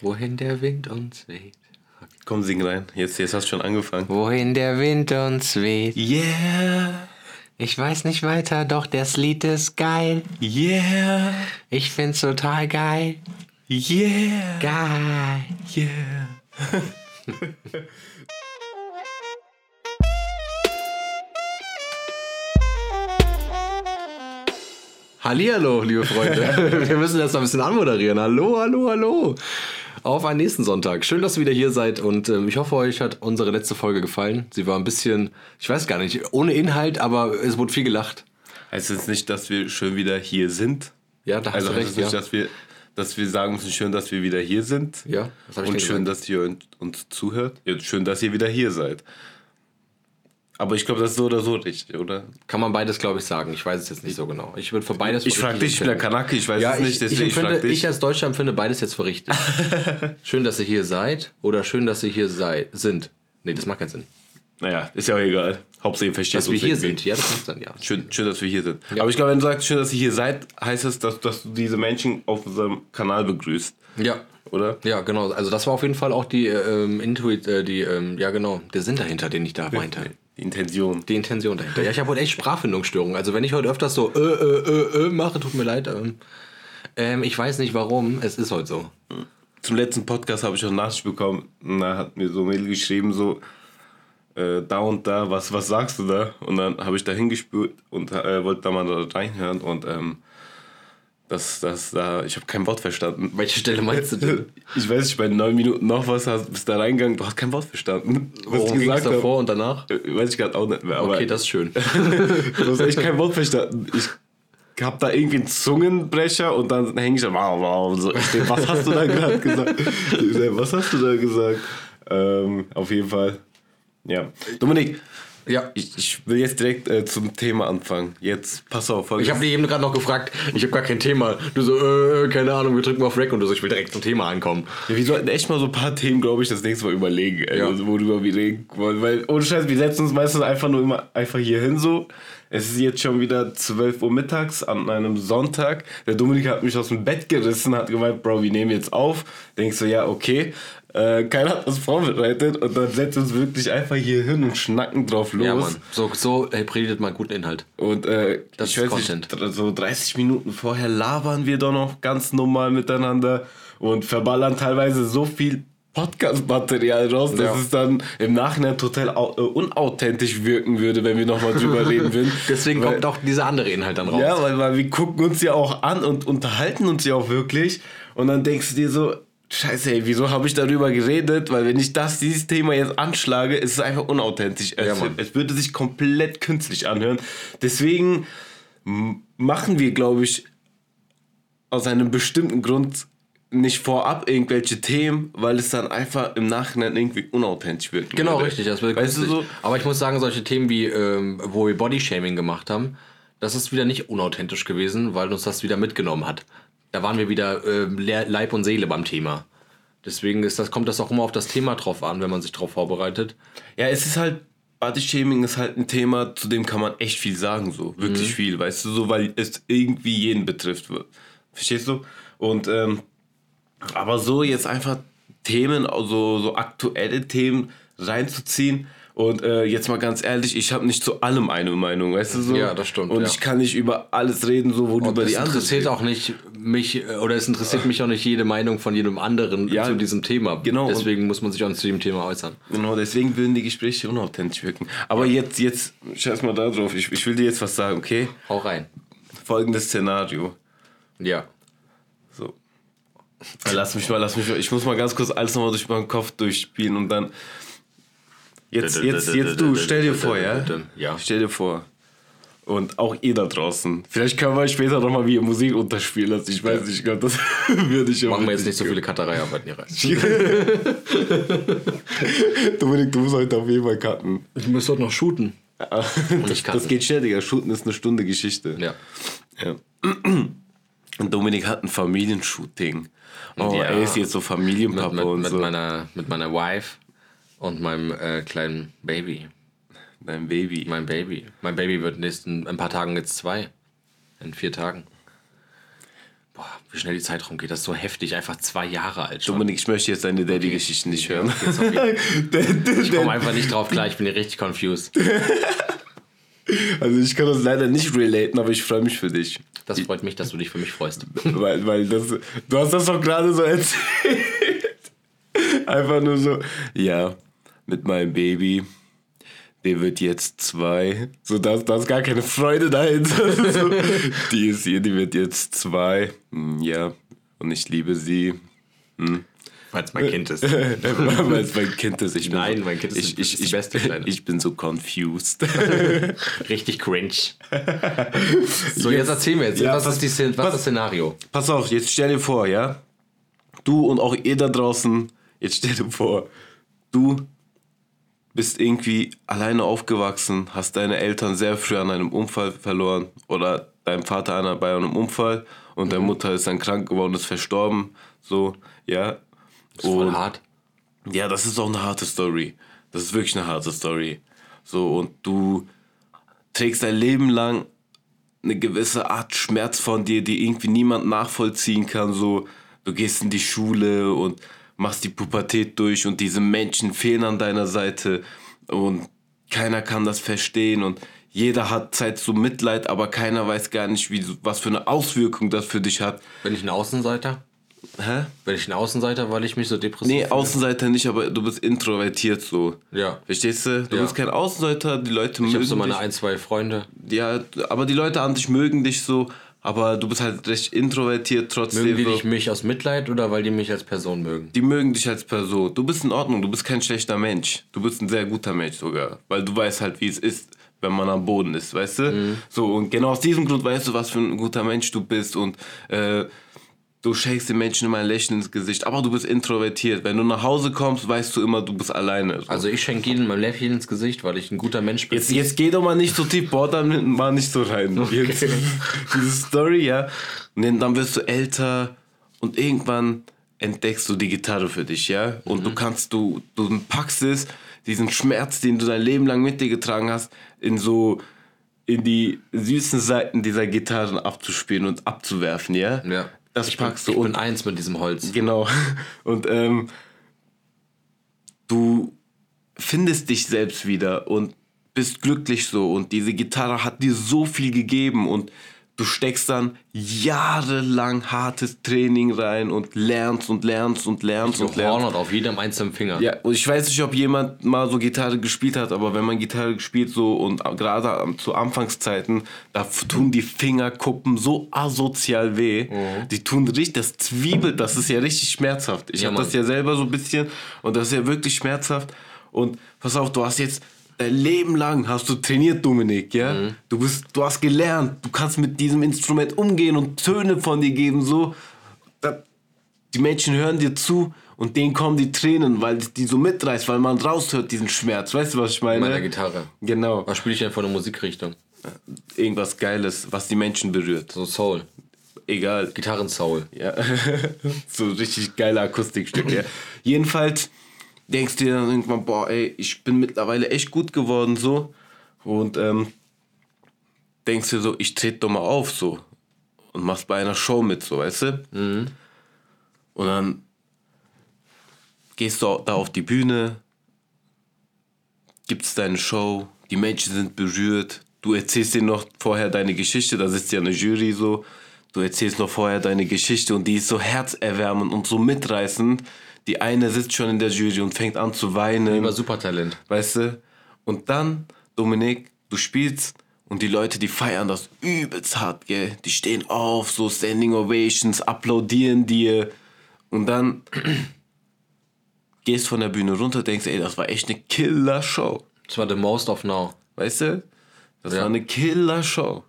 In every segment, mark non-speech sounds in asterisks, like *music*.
Wohin der Wind uns weht. Komm, sing rein. Jetzt, jetzt hast du schon angefangen. Wohin der Wind uns weht. Yeah, Ich weiß nicht weiter, doch das Lied ist geil. yeah, Ich find's total geil. yeah, Geil. yeah. *laughs* Hallihallo, liebe Freunde. *laughs* Wir müssen das noch ein bisschen anmoderieren. Hallo, hallo, hallo. Auf einen nächsten Sonntag. Schön, dass ihr wieder hier seid und ähm, ich hoffe, euch hat unsere letzte Folge gefallen. Sie war ein bisschen, ich weiß gar nicht, ohne Inhalt, aber es wurde viel gelacht. Heißt jetzt nicht, dass wir schon wieder hier sind? Ja, da hast Also du heißt recht. es nicht, Ja. dass wir, dass wir sagen müssen, schön, dass wir wieder hier sind. ja, das ich Und schön, gesagt. dass ihr uns- zuhört. Ja, schön, dass ihr wieder hier seid. Aber ich glaube, das ist so oder so richtig, oder? Kann man beides, glaube ich, sagen. Ich weiß es jetzt nicht so genau. Ich würde für beides Ich frage dich, ich bin der. Kanake, ich weiß Ja, es ich, nicht, ich, deswegen ich, empfinde, dich. ich als Deutscher empfinde beides jetzt für richtig. *laughs* schön, dass ihr hier seid oder schön, dass ihr hier sei, sind. Nee, das macht keinen Sinn. naja, ist ja auch egal. Hauptsache ihr versteht Dass wir hier sind, ja, das macht Sinn, ja. Schön, schön, dass wir hier sind. Aber ich glaube, wenn du sagst, schön, dass ihr hier seid, heißt es, dass, dass du diese Menschen auf unserem Kanal begrüßt, Ja, oder? Ja, genau. Also das war auf jeden Fall auch die ähm, Intuit, äh, die, ähm, ja genau, der Sinn dahinter, den ich da meinte. Die Intention. Die Intention dahinter. Ja, ich habe heute echt Sprachfindungsstörungen. Also wenn ich heute öfters so äh, äh, äh, äh mache, tut mir leid. Ähm, ähm, ich weiß nicht warum, es ist heute so. Zum letzten Podcast habe ich auch Nachricht bekommen. Da hat mir so ein Mail geschrieben, so, äh, da und da, was, was sagst du da? Und dann habe ich da hingespült und äh, wollte da mal reinhören und ähm, das, das, da, ich habe kein Wort verstanden. Welche Stelle meinst du denn? *laughs* Ich weiß nicht, bei neun Minuten noch was, hast, bist da reingegangen, du hast kein Wort verstanden. Was Worum gesagt habe, davor und danach? äh, weiß ich gerade auch nicht mehr. Aber Okay, das ist schön. *laughs* Du hast echt kein Wort verstanden. Ich hab da irgendwie einen Zungenbrecher und dann hänge ich da, wow, wow, und so. Denk, was hast du da gerade gesagt? *laughs* Was hast du da gesagt? Ähm, auf jeden Fall. Ja. Dominik, Ja. ich, ich will jetzt direkt äh, zum Thema anfangen. Jetzt, pass auf. Ich habe dich eben gerade noch gefragt, ich habe gar kein Thema. Du so, äh, keine Ahnung, wir drücken auf Rack und du so, ich will direkt zum Thema ankommen. Ja, wir sollten echt mal so ein paar Themen, glaube ich, das nächste Mal überlegen, Ja. also, worüber wir reden wollen. Weil, ohne Scheiß, wir setzen uns meistens einfach nur immer einfach hier hin so. Es ist jetzt schon wieder 12 Uhr mittags an einem Sonntag. Der Dominik hat mich aus dem Bett gerissen, hat gemeint, Bro, wir nehmen jetzt auf. Denkst du, ja, okay. Äh, keiner hat uns vorbereitet und dann setzen wir uns wirklich einfach hier hin und schnacken drauf los. Ja, Mann. So, so hey, predigt man guten Inhalt. Und äh, Das ist nicht, Content. dr- so 30 Minuten vorher labern wir doch noch ganz normal miteinander und verballern teilweise so viel Podcast-Material raus, dass Ja. es dann im Nachhinein total äh, unauthentisch wirken würde, wenn wir nochmal drüber reden würden. *laughs* Deswegen weil, kommt auch dieser andere Inhalt dann raus. Ja, weil, weil wir gucken uns ja auch an und unterhalten uns ja auch wirklich. Und dann denkst du dir so, Scheiße, ey, wieso habe ich darüber geredet? Weil wenn ich das, dieses Thema jetzt anschlage, ist es einfach unauthentisch. Ja, es, würde sich komplett künstlich anhören. Deswegen machen wir, glaube ich, aus einem bestimmten Grund nicht vorab irgendwelche Themen, weil es dann einfach im Nachhinein irgendwie unauthentisch wird. Genau, richtig. Das wird Weißt künstlich. so? Aber ich muss sagen, solche Themen wie, ähm, wo wir Bodyshaming gemacht haben, das ist wieder nicht unauthentisch gewesen, weil uns das wieder mitgenommen hat. Da waren wir wieder Le- Leib und Seele beim Thema. Deswegen ist das, kommt das auch immer auf das Thema drauf an, wenn man sich drauf vorbereitet. Ja, es ist halt, Bodyshaming ist halt ein Thema, zu dem kann man echt viel sagen, so. Wirklich viel, weißt du, so, weil es irgendwie jeden betrifft. Verstehst du? Und, ähm, aber so jetzt einfach Themen, also so aktuelle Themen reinzuziehen. Und äh, jetzt mal ganz ehrlich, ich habe nicht zu allem eine Meinung, weißt du so? Ja, das stimmt, Und ja. ich kann nicht über alles reden, so wo du über die anderen interessiert redest. auch nicht mich, äh, oder es interessiert mich auch nicht jede Meinung von jedem anderen Ja, zu diesem Thema. genau. Deswegen muss man sich auch nicht zu dem Thema äußern. Genau, deswegen würden die Gespräche unauthentisch wirken. Aber jetzt, jetzt, scheiß mal da drauf, ich, ich will dir jetzt was sagen, okay? Hau rein. Folgendes Szenario. Ja. So. Lass mich mal, lass mich mal. Ich muss mal ganz kurz alles nochmal durch meinen Kopf durchspielen und dann. Jetzt, jetzt, jetzt du, stell dir vor, ja? Ja. Stell dir vor. Und auch ihr da draußen. Vielleicht können wir später nochmal wie ihr Musik unterspielen lassen. Ich weiß nicht, ich glaube, das *laughs* würde ich auch Machen wir jetzt nicht so viele Cutterei-Arbeiten hier rein. *laughs* Dominik, du musst heute auf jeden Fall cutten. Ich muss dort noch shooten. *laughs* das, cutten. das geht schnell, Digga. Shooten ist eine Stunde Geschichte. Ja. Ja. Und *clears throat* Dominik hat ein Familienshooting. Oh, Ja. er ist jetzt so Mit, Familienpapa mit, und mit, so. meiner, mit meiner Wife und meinem äh, kleinen Baby. Dein Baby. Mein Baby. Mein Baby wird nächsten ein paar Tagen jetzt zwei. In vier Tagen. Boah, wie schnell die Zeit rumgeht. Das ist so heftig. Einfach zwei Jahre alt schon. Dominik, ich möchte jetzt deine Daddy-Geschichte nicht hören. Okay, *laughs* ich komme einfach nicht drauf klar. Ich bin hier richtig confused. *laughs* Also ich kann das leider nicht relaten, aber ich freue mich für dich. Das freut mich, dass du dich für mich freust. Weil, weil das, du hast das doch gerade so erzählt. *laughs* Einfach nur so, ja, mit meinem Baby, der wird jetzt zwei. So, da, da ist gar keine Freude dahinter. *laughs* So, die ist hier, die wird jetzt zwei. Hm, Ja, und ich liebe sie. Weil es mein Kind ist. *laughs* Weil es mein Kind ist. Ich bin Nein, so, mein Kind ist ich, ich, ich, beste Kleine. Ich bin so confused. *laughs* Richtig cringe. So, jetzt erzähl mir jetzt. Ja, was pass- ist, die, was pass- ist das Szenario? Pass auf, jetzt stell dir vor, ja? Du und auch ihr da draußen, jetzt stell dir vor, du bist irgendwie alleine aufgewachsen, hast deine Eltern sehr früh an einem Unfall verloren oder dein Vater an- bei einem Unfall und deine Mutter ist dann krank geworden, ist verstorben, so, ja? Das ist voll hart. ja, das ist auch eine harte Story. Das ist wirklich eine harte Story. So, und du trägst dein Leben lang eine gewisse Art Schmerz von dir, die irgendwie niemand nachvollziehen kann. So, du gehst in die Schule und machst die Pubertät durch und diese Menschen fehlen an deiner Seite und keiner kann das verstehen und jeder hat Zeit zu Mitleid, aber keiner weiß gar nicht, wie, was für eine Auswirkung das für dich hat. Bin ich ein Außenseiter? Hä? Bin ich ein Außenseiter, weil ich mich so depressiv Nee? Außenseiter nicht, aber du bist introvertiert so. Ja. Verstehst du? Du Ja. bist kein Außenseiter, die Leute Ich mögen habe so meine dich. ein, zwei Freunde. Ja, aber die Leute an dich mögen dich so, aber du bist halt recht introvertiert trotzdem. Mögen die dich mich aus Mitleid oder weil die mich als Person mögen? die mögen dich als Person. Du bist in Ordnung, du bist kein schlechter Mensch. Du bist ein sehr guter Mensch sogar, weil du weißt halt, wie es ist, wenn man am Boden ist, weißt du? Mhm. So, und genau aus diesem Grund weißt du, was für ein guter Mensch du bist und äh, du schenkst den Menschen immer ein Lächeln ins Gesicht, aber du bist introvertiert. Wenn du nach Hause kommst, weißt du immer, du bist alleine. So. Also ich schenke jedem mein Lächeln ins Gesicht, weil ich ein guter Mensch bin. Jetzt, jetzt geh doch mal nicht so tief, boah, dann mal nicht so rein. Jetzt, *laughs* diese Story, ja. Und dann, wirst du älter und irgendwann entdeckst du die Gitarre für dich, ja. Und du kannst, du, du packst es, diesen Schmerz, den du dein Leben lang mit dir getragen hast, in so, in die süßen Seiten dieser Gitarren abzuspielen und abzuwerfen, ja. ja. Das ich bin, packst du ich und bin eins mit diesem Holz. Genau. *laughs* Und ähm, du findest dich selbst wieder und bist glücklich so. Und diese Gitarre hat dir so viel gegeben und du steckst dann jahrelang hartes Training rein und lernst und lernst und lernst und lernst. Hornhaut auf jedem einzelnen Finger. Ja, und ich weiß nicht, ob jemand mal so Gitarre gespielt hat, aber wenn man Gitarre gespielt so und gerade zu Anfangszeiten, da tun die Fingerkuppen so asozial weh. Mhm. Die tun richtig, das zwiebelt, das ist ja richtig schmerzhaft. Ich Ja, habe das ja selber so ein bisschen und das ist ja wirklich schmerzhaft. Und pass auf, du hast jetzt dein Leben lang hast du trainiert, Dominik, ja? Mhm. Du bist, du hast gelernt, du kannst mit diesem Instrument umgehen und Töne von dir geben, so. Die Menschen hören dir zu und denen kommen die Tränen, weil die so mitreißt, weil man raushört diesen Schmerz. Weißt du, was ich meine? Meiner Gitarre. Genau. Was spiele ich denn für eine Musikrichtung? Irgendwas Geiles, was die Menschen berührt. So Soul. Egal. Gitarren-Soul. Ja. *laughs* so richtig geile Akustikstücke. ja. *clears throat* Jedenfalls denkst du dir dann irgendwann, boah, ey, ich bin mittlerweile echt gut geworden so. Und ähm, denkst dir so, ich trete doch mal auf so. Und machst bei einer Show mit, so, weißt du? Und dann gehst du da auf die Bühne, gibst deine Show, die Menschen sind berührt, du erzählst denen noch vorher deine Geschichte, da sitzt ja eine Jury so, du erzählst noch vorher deine Geschichte und die ist so herzerwärmend und so mitreißend. Die eine sitzt schon in der Jury und fängt an zu weinen. Über Supertalent. Weißt du? Und dann, Dominik, du spielst und die Leute, die feiern das übelst hart, gell? Die stehen auf, so Standing Ovations, applaudieren dir. Und dann gehst von der Bühne runter, denkst, ey, das war echt eine Killer-Show. Das war the most of now. Weißt du? Das Ja. war eine Killer-Show.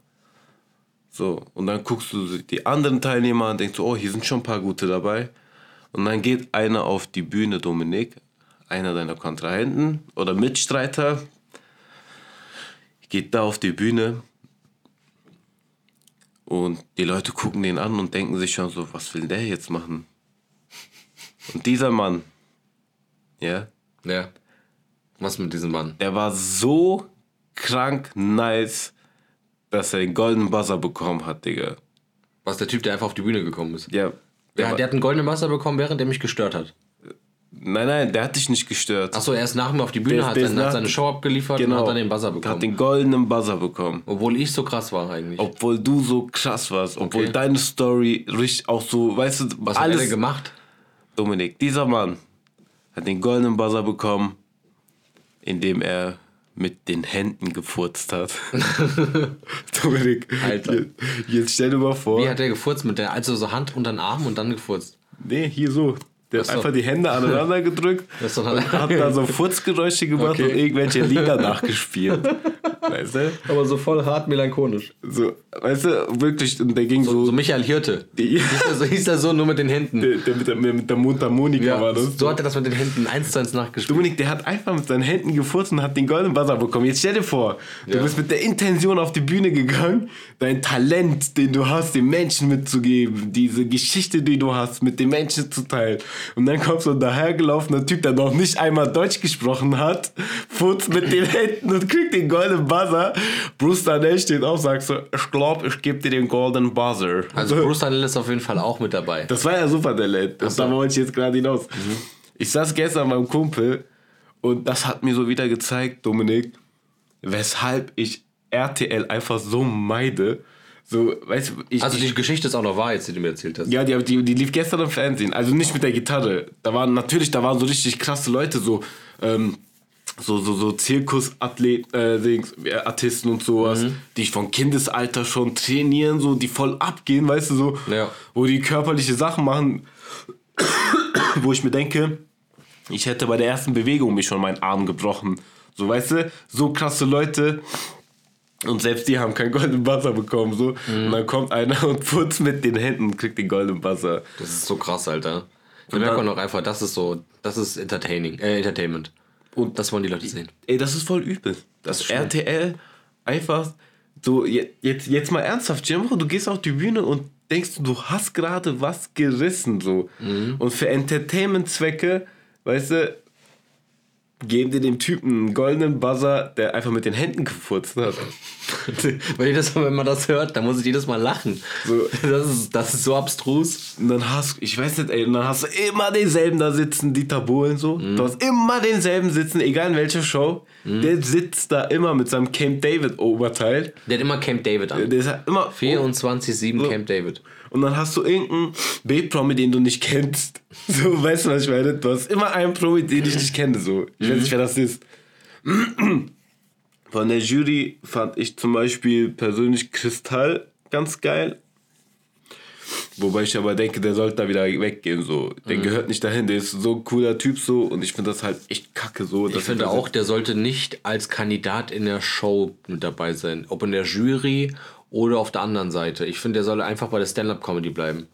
So, und dann guckst du die anderen Teilnehmer an und denkst, oh, hier sind schon ein paar gute dabei. Und dann geht einer auf die Bühne, Dominik, einer deiner Kontrahenten oder Mitstreiter, geht da auf die Bühne und die Leute gucken den an und denken sich schon so, was will der jetzt machen? Und dieser Mann, ja, Ja. Was mit diesem Mann? der war so krank nice, dass er den goldenen Buzzer bekommen hat, Digga. Was der Typ, der einfach auf die Bühne gekommen ist. Ja. Der, Der der hat einen goldenen Buzzer bekommen, während der mich gestört hat. nein, nein, der hat dich nicht gestört. Achso, er ist nach mir auf die Bühne, Der hat, der seine, hat seine Show abgeliefert und hat dann den Buzzer bekommen. Hat den goldenen Buzzer bekommen. Obwohl ich so krass war eigentlich. Obwohl du so krass warst. Obwohl Okay. deine Story richtig auch so, weißt du, Was hat er alles. gemacht? Dominik, dieser Mann hat den goldenen Buzzer bekommen, indem er mit den Händen gefurzt hat. *laughs* Dominik, Alter. Jetzt, jetzt stell dir mal vor. Wie hat der gefurzt? Mit der, also so Hand unter den Arm und dann gefurzt. Nee, hier so. Der hat so. einfach die Hände aneinander *laughs* gedrückt und *laughs* hat da so Furzgeräusche gemacht Okay. und irgendwelche Lieder nachgespielt. Weißt du? Aber so voll hart melancholisch. So, weißt du, wirklich, und der ging so. So Michael Hirte. Er so, hieß er so nur mit den Händen. der, der mit, der, mit der Mundharmonika war das. so hat er das mit den Händen eins zu eins nachgespielt. Dominik, der hat einfach mit seinen Händen gefurzt und hat den goldenen Buzzer bekommen. Jetzt stell dir vor, du Ja. bist mit der Intention auf die Bühne gegangen, dein Talent, den du hast, den Menschen mitzugeben, diese Geschichte, die du hast, mit den Menschen zu teilen. Und dann kommt so ein dahergelaufener Typ, der noch nicht einmal Deutsch gesprochen hat, furzt mit den Händen und kriegt den goldenen Buzzer. Bruce Danell steht auf, sagt so, ich glaube, ich gebe dir den golden Buzzer. Also Bruce Daniel ist auf jeden Fall auch mit dabei. Das war ja super Talent. Das so. da wollte ich jetzt gerade hinaus. Ich saß gestern beim Kumpel und das hat mir so wieder gezeigt, Dominik, weshalb ich RTL einfach so meide. So, weißt du, ich, Also ich, die Geschichte ist auch noch wahr, jetzt, die du mir erzählt hast. ja, die, die, die lief gestern im Fernsehen. Also nicht mit der Gitarre. Da waren natürlich, da waren so richtig krasse Leute, so, ähm, so, so, so Zirkusathleten, äh, äh, Artisten und sowas, Mhm. die von Kindesalter schon trainieren, so, die voll abgehen, weißt du, so, Ja. wo die körperliche Sachen machen, wo ich mir denke, ich hätte bei der ersten Bewegung mich schon meinen Arm gebrochen. So, weißt du, so krasse Leute. Und selbst die haben keinen goldenen Buzzer bekommen. So. Mhm. Und dann kommt einer *laughs* und putzt mit den Händen und kriegt den goldenen Buzzer. Das ist so krass, Alter. Da merkt man auch einfach, das ist so, das ist entertaining, äh, Entertainment. Und das wollen die Leute sehen. Ey, das ist voll übel. Das, schlimm. RTL einfach so, je- jetzt, jetzt mal ernsthaft, vor, du gehst auf die Bühne und denkst, du hast gerade was gerissen. so Mhm. Und für Entertainment-Zwecke, weißt du, geben dir dem Typen einen goldenen Buzzer, der einfach mit den Händen gefurzt hat. *laughs* Jedes Mal, wenn man das hört, dann muss ich jedes Mal lachen. So. Das, ist, das ist so abstrus. Und dann hast ich weiß nicht, ey, und dann hast du immer denselben da sitzen, Dieter Bohlen so. Mhm. Du hast immer denselben sitzen, egal in welcher Show. Der sitzt da immer mit seinem Camp David Oberteil. Der hat immer Camp David an. Der ist halt immer 24-7 Camp David. Und dann hast du irgendeinen B-Promi, den du nicht kennst. *laughs* So, weißt du, was ich meine? Du hast immer einen Promi, den ich nicht kenne. So. Ich weiß nicht, wer das ist. *clears throat* Von der Jury fand ich zum Beispiel persönlich Kristall ganz geil. Wobei ich aber denke, der sollte da wieder weggehen. So. Der gehört nicht dahin. Der ist so ein cooler Typ so. Und ich finde das halt echt kacke so. Ich finde auch, der sollte nicht als Kandidat in der Show mit dabei sein. Ob in der Jury oder auf der anderen Seite. Ich finde, der soll einfach bei der Stand-Up-Comedy bleiben.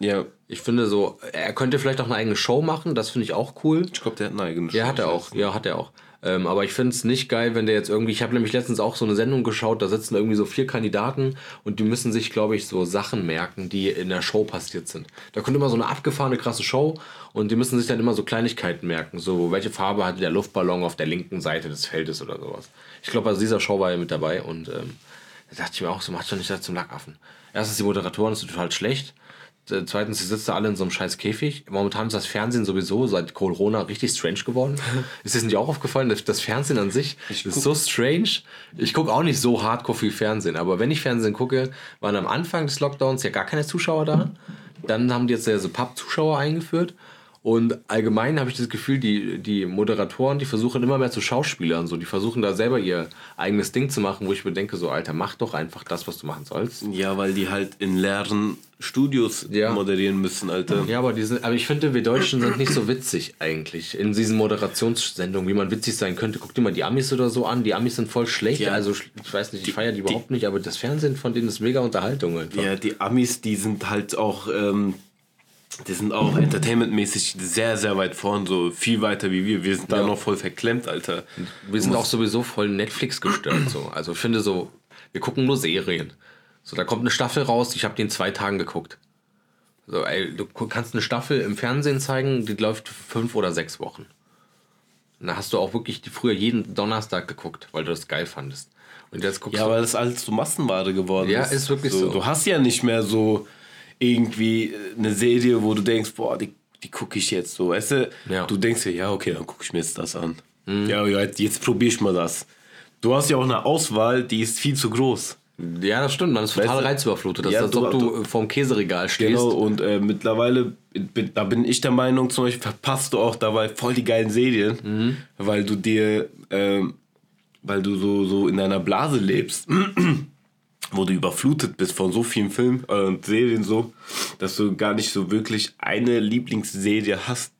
Ja, Ich finde so, er könnte vielleicht auch eine eigene Show machen, das finde ich auch cool. ich glaube, der hat eine eigene Ja, hat er auch. Ja, hat er auch. Ähm, aber ich finde es nicht geil, wenn der jetzt irgendwie. Ich habe nämlich letztens auch so eine Sendung geschaut, da sitzen irgendwie so vier Kandidaten und die müssen sich, glaube ich, so Sachen merken, die in der Show passiert sind. Da kommt immer so eine abgefahrene, krasse Show und die müssen sich dann immer so Kleinigkeiten merken. So, welche Farbe hatte der Luftballon auf der linken Seite des Feldes oder sowas. Ich glaube, also dieser Show war er mit dabei und ähm, da dachte ich mir auch, so macht doch nicht das zum Lackaffen. Erstens, die Moderatoren sind total schlecht. Äh, Zweitens, die sitzen alle in so einem scheiß Käfig. Momentan ist das Fernsehen sowieso seit Corona richtig strange geworden. *laughs* ist dir nicht auch aufgefallen? dass Das Fernsehen an sich ist so strange. Ich gucke auch nicht so hardcore viel Fernsehen, aber wenn ich Fernsehen gucke, waren am Anfang des Lockdowns ja gar keine Zuschauer da. Dann haben die jetzt ja so Papp-Zuschauer eingeführt. Und allgemein habe ich das Gefühl, die, die Moderatoren, die versuchen immer mehr zu Schauspielern. So. Die versuchen da selber ihr eigenes Ding zu machen, wo ich mir denke, so, Alter, mach doch einfach das, was du machen sollst. Ja, weil die halt in leeren Studios Ja. moderieren müssen, Alter. Ja, aber, die sind, aber ich finde, wir Deutschen sind nicht so witzig eigentlich. In diesen Moderationssendungen, wie man witzig sein könnte. Guck dir mal die Amis oder so an. Die Amis sind voll schlecht. Ja. Also, ich weiß nicht, ich feiere die überhaupt nicht, aber das Fernsehen von denen ist mega Unterhaltung einfach. Ja, die Amis, die sind halt auch, ähm, die sind auch entertainmentmäßig sehr, sehr weit vorn, so viel weiter wie wir. Wir sind da Ja. noch voll verklemmt, Alter. Wir sind auch sowieso voll Netflix gestört. So. Also ich finde so, wir gucken nur Serien. So, da kommt eine Staffel raus, ich habe die in zwei Tagen geguckt. So, ey, du kannst eine Staffel im Fernsehen zeigen, die läuft fünf oder sechs Wochen. Und da hast du auch wirklich die früher jeden Donnerstag geguckt, weil du das geil fandest. Und jetzt guckst Ja, du. weil das alles so Massenware geworden Ja, ist. ist wirklich so. Du hast ja nicht mehr so irgendwie eine Serie, wo du denkst, boah, die, die gucke ich jetzt so, weißt du? Ja. Du denkst dir, ja, okay, dann gucke ich mir jetzt das an. Ja, ja, jetzt, probiere ich mal das. Du hast ja auch eine Auswahl, die ist viel zu groß. Ja, das stimmt, man ist total Weißt du- reizüberflutet. Das Ja, ist, als du- ob du, du- vorm Käseregal stehst. Genau, und äh, mittlerweile, da bin ich der Meinung, zum Beispiel verpasst du auch dabei voll die geilen Serien, weil du dir, ähm, weil du so, so in deiner Blase lebst, wo du überflutet bist von so vielen Filmen äh, und Serien so, dass du gar nicht so wirklich eine Lieblingsserie hast,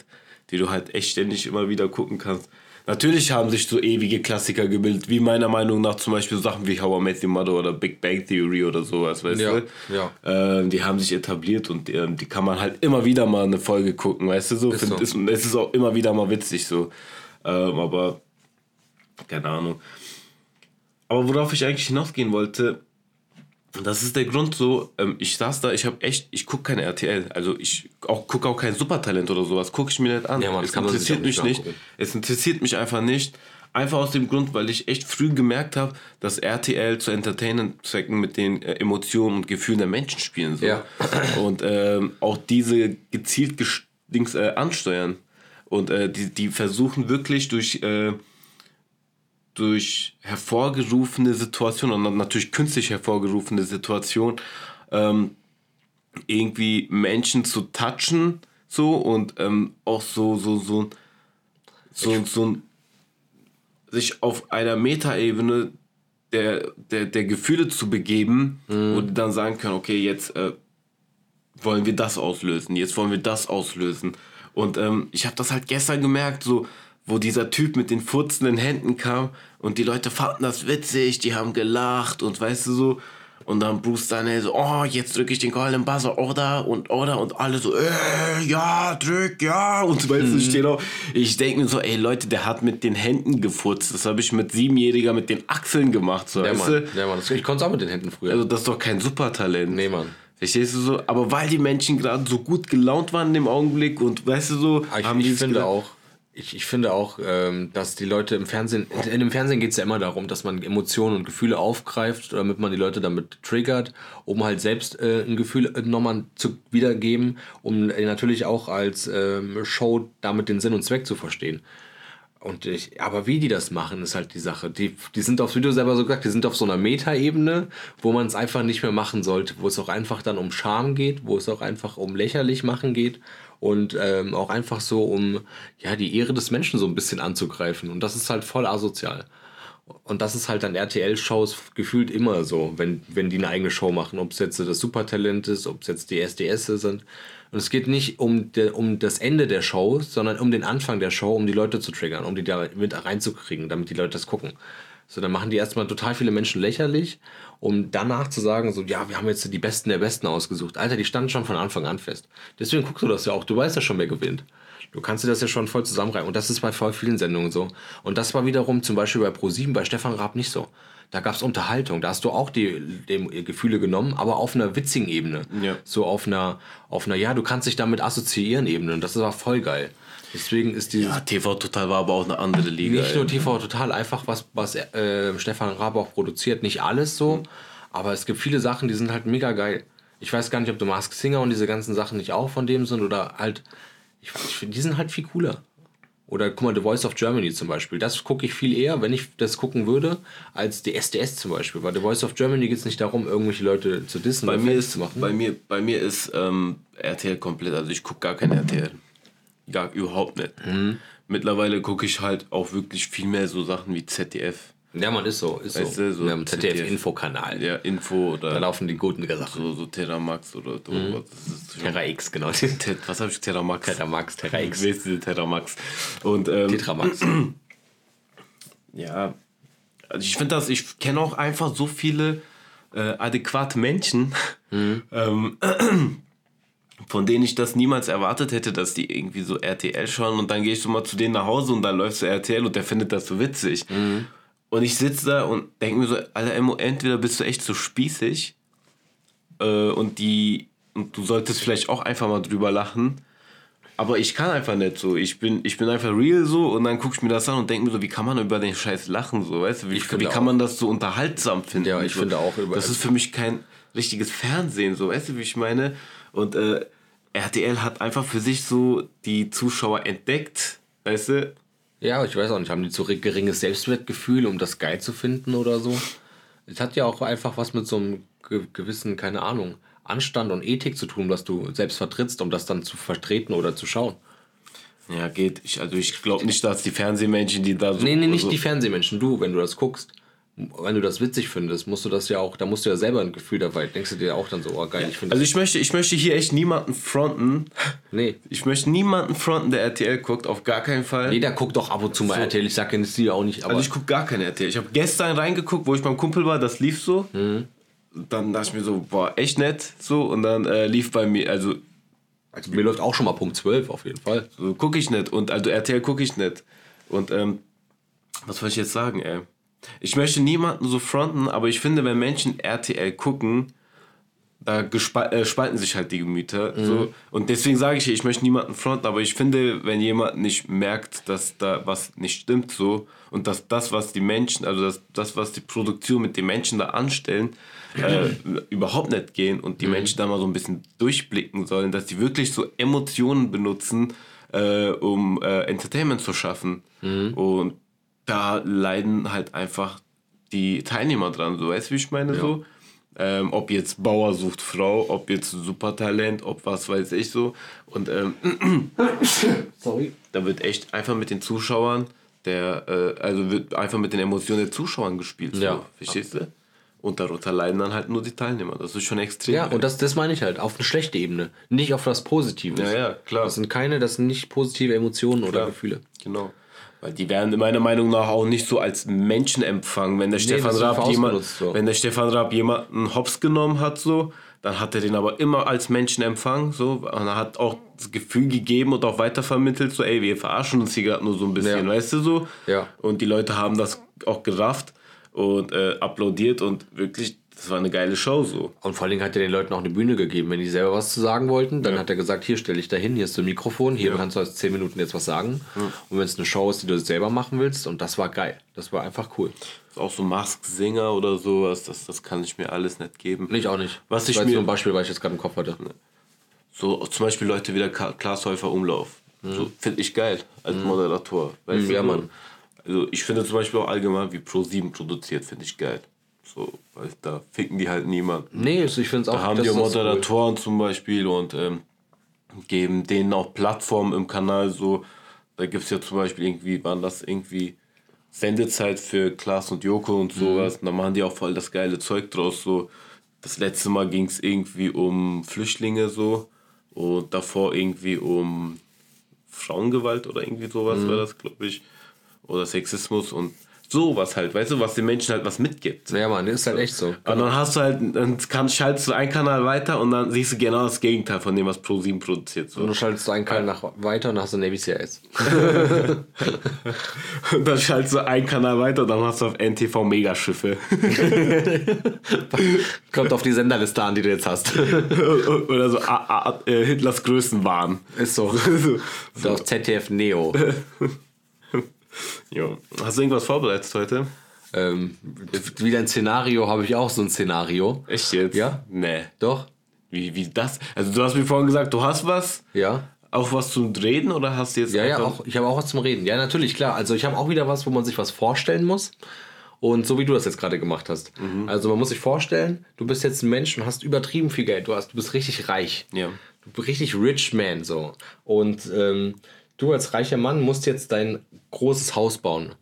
die du halt echt ständig immer wieder gucken kannst. Natürlich haben sich so ewige Klassiker gebildet, wie meiner Meinung nach zum Beispiel Sachen wie How I Met Your Mother oder Big Bang Theory oder sowas, weißt Ja, du? ja. Ähm, die haben sich etabliert und ähm, die kann man halt immer wieder mal eine Folge gucken, weißt du so? Ist Find, so. Ist, es ist auch immer wieder mal witzig so. Ähm, aber keine Ahnung. Aber worauf ich eigentlich hinausgehen wollte, das ist der Grund so, ähm, ich saß da, ich habe echt, ich gucke keine RTL, also ich auch, gucke auch kein Supertalent oder sowas, gucke ich mir nicht an. Ja, Mann, es interessiert mich nicht. angucken. Es interessiert mich einfach nicht. Einfach aus dem Grund, weil ich echt früh gemerkt habe, dass RTL zu Entertainment-Zwecken mit den äh, Emotionen und Gefühlen der Menschen spielen soll. Ja. *clears throat* Und ähm, auch diese gezielt Dings, äh, ansteuern. Und äh, die, die versuchen wirklich durch, äh, durch hervorgerufene Situationen und natürlich künstlich hervorgerufene Situationen ähm, irgendwie Menschen zu touchen so und ähm, auch so so so so so ein sich auf einer Metaebene der, der, der Gefühle zu begeben, wo die dann sagen können, okay, jetzt äh, wollen wir das auslösen, jetzt wollen wir das auslösen. Und ähm, ich habe das halt gestern gemerkt, so, wo dieser Typ mit den furzenden Händen kam und die Leute fanden das witzig, die haben gelacht und weißt du so. Und dann Bruce Danner so, oh, jetzt drücke ich den goldenen Buzzer, oder und oder und alle so, äh, ja, drück, ja. Und weißt du, steht auch, ich denke mir so, ey Leute, der hat mit den Händen gefurzt. Das habe ich mit Siebenjähriger mit den Achseln gemacht, so, Ja, weißt Mann. Ja, Mann. Das, ich konnte es auch mit den Händen früher. Also das ist doch kein Supertalent. nee, Mann. Verstehst du so? Aber weil die Menschen gerade so gut gelaunt waren in dem Augenblick und weißt du so, Aber Ich, haben die ich finde auch, ich, ich finde auch, ähm, dass die Leute im Fernsehen, in dem Fernsehen geht es ja immer darum, dass man Emotionen und Gefühle aufgreift, damit man die Leute damit triggert, um halt selbst äh, ein Gefühl äh, nochmal zu wiedergeben, um äh, natürlich auch als ähm, Show damit den Sinn und Zweck zu verstehen. Und ich, aber wie die das machen, ist halt die Sache. Die, die sind auf, wie du selber so gesagt, die sind auf so einer Metaebene, wo man es einfach nicht mehr machen sollte, wo es auch einfach dann um Scham geht, wo es auch einfach um lächerlich machen geht und ähm, auch einfach so um ja die Ehre des Menschen so ein bisschen anzugreifen. Und das ist halt voll asozial. Und das ist halt an RTL-Shows gefühlt immer so, wenn, wenn die eine eigene Show machen. Ob es jetzt das Supertalent ist, ob es jetzt die SDS sind. Und es geht nicht um, de, um das Ende der Show, sondern um den Anfang der Show, um die Leute zu triggern, um die da mit reinzukriegen, damit die Leute das gucken. So, dann machen die erstmal total viele Menschen lächerlich, um danach zu sagen, so, ja, wir haben jetzt die Besten der Besten ausgesucht. Alter, die standen schon von Anfang an fest. Deswegen guckst du das ja auch. Du weißt ja schon, wer gewinnt. Du kannst dir das ja schon voll zusammenreimen. Und das ist bei voll vielen Sendungen so. Und das war wiederum zum Beispiel bei Pro7 bei Stefan Raab nicht so. Da gab es Unterhaltung. Da hast du auch die, die Gefühle genommen, aber auf einer witzigen Ebene. Ja. So auf einer, auf einer, ja, du kannst dich damit assoziieren Ebene. Und das war voll geil. Deswegen ist dieses Ja, TV Total war aber auch eine andere Liga. nicht ey. nur TV total einfach, was, was äh, Stefan Raab auch produziert. Nicht alles so, aber es gibt viele Sachen, die sind halt mega geil. Ich weiß gar nicht, ob The Mask Singer und diese ganzen Sachen nicht auch von dem sind oder halt, ich, weiß- ich finde, die sind halt viel cooler. Oder guck mal, The Voice of Germany zum Beispiel. Das gucke ich viel eher, wenn ich das gucken würde, als die SDS zum Beispiel. Bei The Voice of Germany geht es nicht darum, irgendwelche Leute zu dissen bei oder mir Fans ist, zu machen. bei mir, bei mir ist ähm, RTL komplett, also ich gucke gar kein RTL. Gar überhaupt nicht. Mhm. Mittlerweile gucke ich halt auch wirklich viel mehr so Sachen wie ZDF. ja, man ist so, ist Weißt so. du, so ZDF. ZDF-Infokanal. Ja, Info Da oder laufen die guten Sachen. so, so Terramax oder Mhm. was das ist schon- Terra X, genau. Was habe ich? Terramax. Terra Max, Terra X. Ist diese Terramax? Und ähm, Tetramax. *clears throat* ja, also ich finde das, ich kenne auch einfach so viele äh, adäquate Menschen, *clears throat* ähm, *clears throat* von denen ich das niemals erwartet hätte, dass die irgendwie so RTL schauen und dann gehe ich so mal zu denen nach Hause und dann läuft so RTL und der findet das so witzig. Und ich sitze da und denke mir so, Alter, entweder bist du echt so spießig äh, und die und du solltest vielleicht auch einfach mal drüber lachen. Aber ich kann einfach nicht so. Ich bin, ich bin einfach real so und dann gucke ich mir das an und denke mir so, wie kann man über den Scheiß lachen so, weißt du? Wie, wie kann man das so unterhaltsam finden? Ja, ich so. finde auch über- Das ist für mich kein richtiges Fernsehen so, weißt du, wie ich meine? Und äh, RTL hat einfach für sich so die Zuschauer entdeckt, weißt du? Ja, ich weiß auch nicht, haben die zu geringes Selbstwertgefühl, um das geil zu finden oder so? Es hat ja auch einfach was mit so einem ge gewissen, keine Ahnung, Anstand und Ethik zu tun, was du selbst vertrittst, um das dann zu vertreten oder zu schauen. Ja, geht. Ich, also ich glaube nicht, dass die Fernsehmenschen, die da so. Nee, nee, nicht so, die Fernsehmenschen, du, wenn du das guckst. Wenn du das witzig findest, musst du das ja auch, da musst du ja selber ein Gefühl dabei, denkst du dir auch dann so, oh geil, ich finde Also ich möchte, ich möchte hier echt niemanden fronten. *laughs* Nee. Ich möchte niemanden fronten, der RTL guckt, auf gar keinen Fall. Jeder guckt doch ab und zu mal RTL, ich sag ja nicht, die auch nicht, aber Also ich gucke gar keine RTL. Ich habe gestern reingeguckt, wo ich beim Kumpel war, das lief so. Mhm. Dann dachte ich mir so, boah, echt nett. So, und dann äh, lief bei mir, also also mir läuft auch schon mal Punkt 12 auf jeden Fall. so gucke ich nicht. Und also RTL gucke ich nicht. Und ähm, was soll ich jetzt sagen, ey? Ich möchte niemanden so fronten, aber ich finde, wenn Menschen RTL gucken, da äh, spalten sich halt die Gemüter. So. Und deswegen sage ich, ich möchte niemanden fronten, aber ich finde, wenn jemand nicht merkt, dass da was nicht stimmt so und dass das, was die Menschen, also das, das was die Produktion mit den Menschen da anstellen, äh, *clears throat* überhaupt nicht gehen und die Menschen da mal so ein bisschen durchblicken sollen, dass die wirklich so Emotionen benutzen, äh, um äh, Entertainment zu schaffen. Und da leiden halt einfach die Teilnehmer dran, so weißt du, wie ich meine so? Ähm, ob jetzt Bauer sucht Frau, ob jetzt Supertalent, ob was weiß ich so. Und ähm, *coughs* Sorry. da wird echt einfach mit den Zuschauern, der, äh, also wird einfach mit den Emotionen der Zuschauern gespielt. So, Ja. Verstehst du? Und darunter leiden dann halt nur die Teilnehmer. Das ist schon extrem. Ja, und das, das meine ich halt, auf eine schlechte Ebene, nicht auf was Positives. Ja, ja, klar. Das sind keine, das sind nicht positive Emotionen oder Klar. Gefühle. Genau. Weil die werden meiner Meinung nach auch nicht so als Menschen empfangen. Wenn der Stefan das wird Raab jemand, so. wenn der Stefan Raab jemanden hops genommen hat, so, dann hat er den aber immer als Menschen empfangen, so, und er hat auch das Gefühl gegeben und auch weitervermittelt, so, ey, wir verarschen uns hier gerade nur so ein bisschen, Ja. weißt du so? Ja. Und die Leute haben das auch gerafft und äh, applaudiert und wirklich, das war eine geile Show, so. Und vor allen Dingen hat er den Leuten auch eine Bühne gegeben. Wenn die selber was zu sagen wollten, dann hat er gesagt, hier stell dich da hin, hier ist ein Mikrofon, hier kannst du als 10 Minuten jetzt was sagen. Und wenn es eine Show ist, die du selber machen willst, und das war geil. Das war einfach cool. Auch so Mask-Singer oder sowas, das, das kann ich mir alles nicht geben. Ich auch nicht. Was das ich war jetzt mir- nur ein Beispiel, weil ich jetzt gerade im Kopf hatte. So zum Beispiel Leute wie der Klaas Häufer Umlauf. So finde ich geil als Moderator. Weißt Mhm, ja. Mann. Also ich finde zum Beispiel auch allgemein, wie Pro7 produziert, finde ich geil. So, weil da ficken die halt niemand. Nee, also ich finde es auch Da haben das die ist cool. Moderatoren zum Beispiel und ähm, geben denen auch Plattformen im Kanal. So, da gibt es ja zum Beispiel irgendwie, waren das irgendwie Sendezeit für Klaas und Joko und sowas. Und da machen die auch voll das geile Zeug draus. So, das letzte Mal ging es irgendwie um Flüchtlinge so und davor irgendwie um Frauengewalt oder irgendwie sowas war das, glaube ich. Oder Sexismus und sowas halt, weißt du, was den Menschen halt was mitgibt. Ja, Mann, ist halt echt so. Und dann hast du halt, dann kann, schaltest du einen Kanal weiter und dann siehst du genau das Gegenteil von dem, was Pro7 produziert. So. Und du schaltest einen Kanal nach weiter und dann hast du Navy CIS. *laughs* Und dann schaltest du einen Kanal weiter und dann hast du auf NTV Megaschiffe. *laughs* Kommt auf die Senderliste an, die du jetzt hast. *laughs* Oder so A, A, äh, Hitlers Größenwahn. Ist so. so. Auf ZDF Neo. Jo. Hast du irgendwas vorbereitet heute? ähm, wieder ein Szenario, habe ich auch so ein Szenario. Echt jetzt? Ja. Nee. Doch? Wie, wie das? Also du hast mir vorhin gesagt, du hast was, Ja. auch was zum Reden oder hast du jetzt Ja, ja, auch, ich habe auch was zum Reden. Ja, natürlich, klar. Also ich habe auch wieder was, wo man sich was vorstellen muss. Und so wie du das jetzt gerade gemacht hast. Also man muss sich vorstellen, du bist jetzt ein Mensch und hast übertrieben viel Geld. Du, hast, du bist richtig reich. Ja. Du bist richtig rich man so. Und ähm, du als reicher Mann musst jetzt dein großes Haus bauen.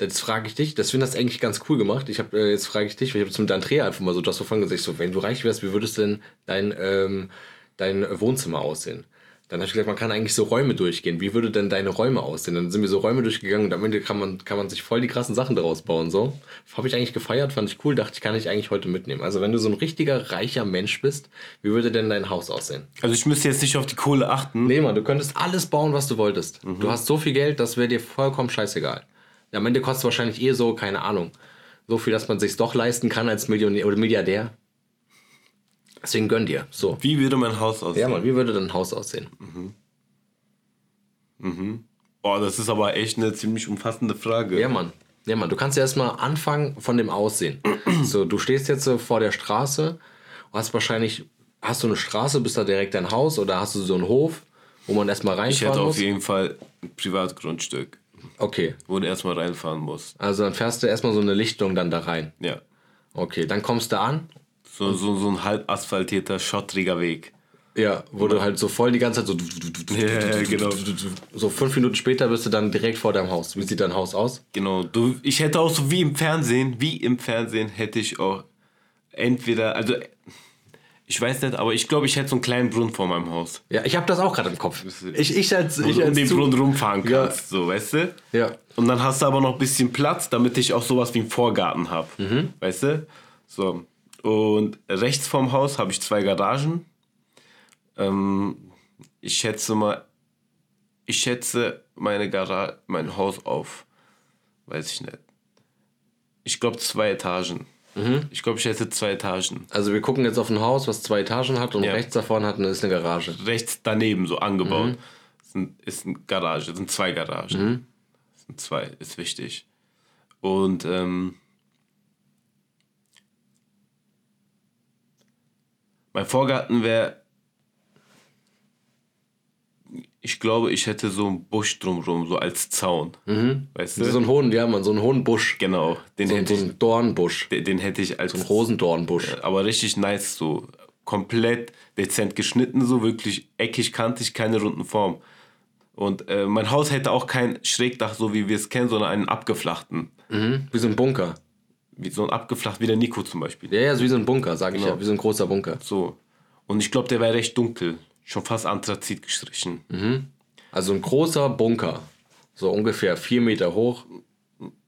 Jetzt frage ich dich, das finde ich eigentlich ganz cool gemacht. Ich habe äh, jetzt frage ich dich, weil ich habe jetzt mit Andrea einfach mal so das so gesagt, so wenn du reich wärst, wie würdest denn dein ähm, dein Wohnzimmer aussehen? Dann habe ich gesagt, man kann eigentlich so Räume durchgehen. Wie würde denn deine Räume aussehen? Dann sind wir so Räume durchgegangen und am Ende kann man, kann man sich voll die krassen Sachen daraus bauen. So. Habe ich eigentlich gefeiert, fand ich cool, dachte ich, kann ich eigentlich heute mitnehmen. Also wenn du so ein richtiger reicher Mensch bist, wie würde denn dein Haus aussehen? Also ich müsste jetzt nicht auf die Kohle achten. Nee, Mann, du könntest alles bauen, was du wolltest. Du hast so viel Geld, das wäre dir vollkommen scheißegal. Am Ende kostet es wahrscheinlich eh so, keine Ahnung, so viel, dass man sich doch leisten kann als Millionär oder Milliardär. Deswegen gönn dir. So. Wie würde mein Haus aussehen? Ja, Mann, wie würde dein Haus aussehen? Boah, das ist aber echt eine ziemlich umfassende Frage. Ja, Mann. Ja, Mann, du kannst ja erstmal anfangen von dem Aussehen. *clears throat* so, du stehst jetzt so vor der Straße und hast wahrscheinlich hast du eine Straße, bist da direkt dein Haus oder hast du so einen Hof, wo man erstmal Ich reinfahren hätte muss? auf jeden Fall ein Privatgrundstück, Okay, wo du erstmal reinfahren musst. also dann fährst du erstmal so eine Lichtung dann da rein. Ja. Okay, dann kommst du an, So, so, so ein halb asphaltierter, schottriger Weg. ja, wo du halt so voll die ganze Zeit so Ja, genau. so fünf Minuten später bist du dann direkt vor deinem Haus. Wie sieht dein Haus aus? Genau. Du, ich hätte auch so wie im Fernsehen, wie im Fernsehen hätte ich auch entweder, also ich weiß nicht, aber ich glaube, ich hätte so einen kleinen Brunnen vor meinem Haus. Ja, ich habe das auch gerade im Kopf. Ich, ich als, ich du um als den Brunnen rumfahren Ja. kannst, so, weißt du? Ja. Und dann hast du aber noch ein bisschen Platz, damit ich auch sowas wie einen Vorgarten habe. Mhm. Weißt du? So. Und rechts vom Haus habe ich zwei Garagen. Ähm, ich schätze mal, ich schätze meine Garage, mein Haus auf, weiß ich nicht. Ich glaube zwei Etagen. Mhm. Ich glaube, ich hätte zwei Etagen. Also wir gucken jetzt auf ein Haus, was zwei Etagen hat und Ja. rechts davon hat eine, ist eine Garage. Rechts daneben so angebaut. Mhm. Ist, ein, ist eine Garage, sind zwei Garagen. Sind zwei, ist wichtig. Und ähm, mein Vorgarten wäre, ich glaube, ich hätte so einen Busch drumrum, so als Zaun. Weißt du? So ein hohen, ja man, so ein hohen Busch. genau, den, So, hätte so ich, ein Dornbusch. den, den hätte ich als Ein Rosendornbusch. aber richtig nice so. Komplett dezent geschnitten, so wirklich eckig, kantig, keine runden Form. Und äh, mein Haus hätte auch kein Schrägdach, so wie wir es kennen, sondern einen abgeflachten. Mhm. Wie so ein Bunker. Wie so ein abgeflacht, wie der Nico zum Beispiel. Ja, ja, so wie so ein Bunker, sag ich Genau. ja. Wie so ein großer Bunker. So. Und ich glaube, der wäre recht dunkel. Schon fast Anthrazit gestrichen. Also ein großer Bunker. So ungefähr vier Meter hoch,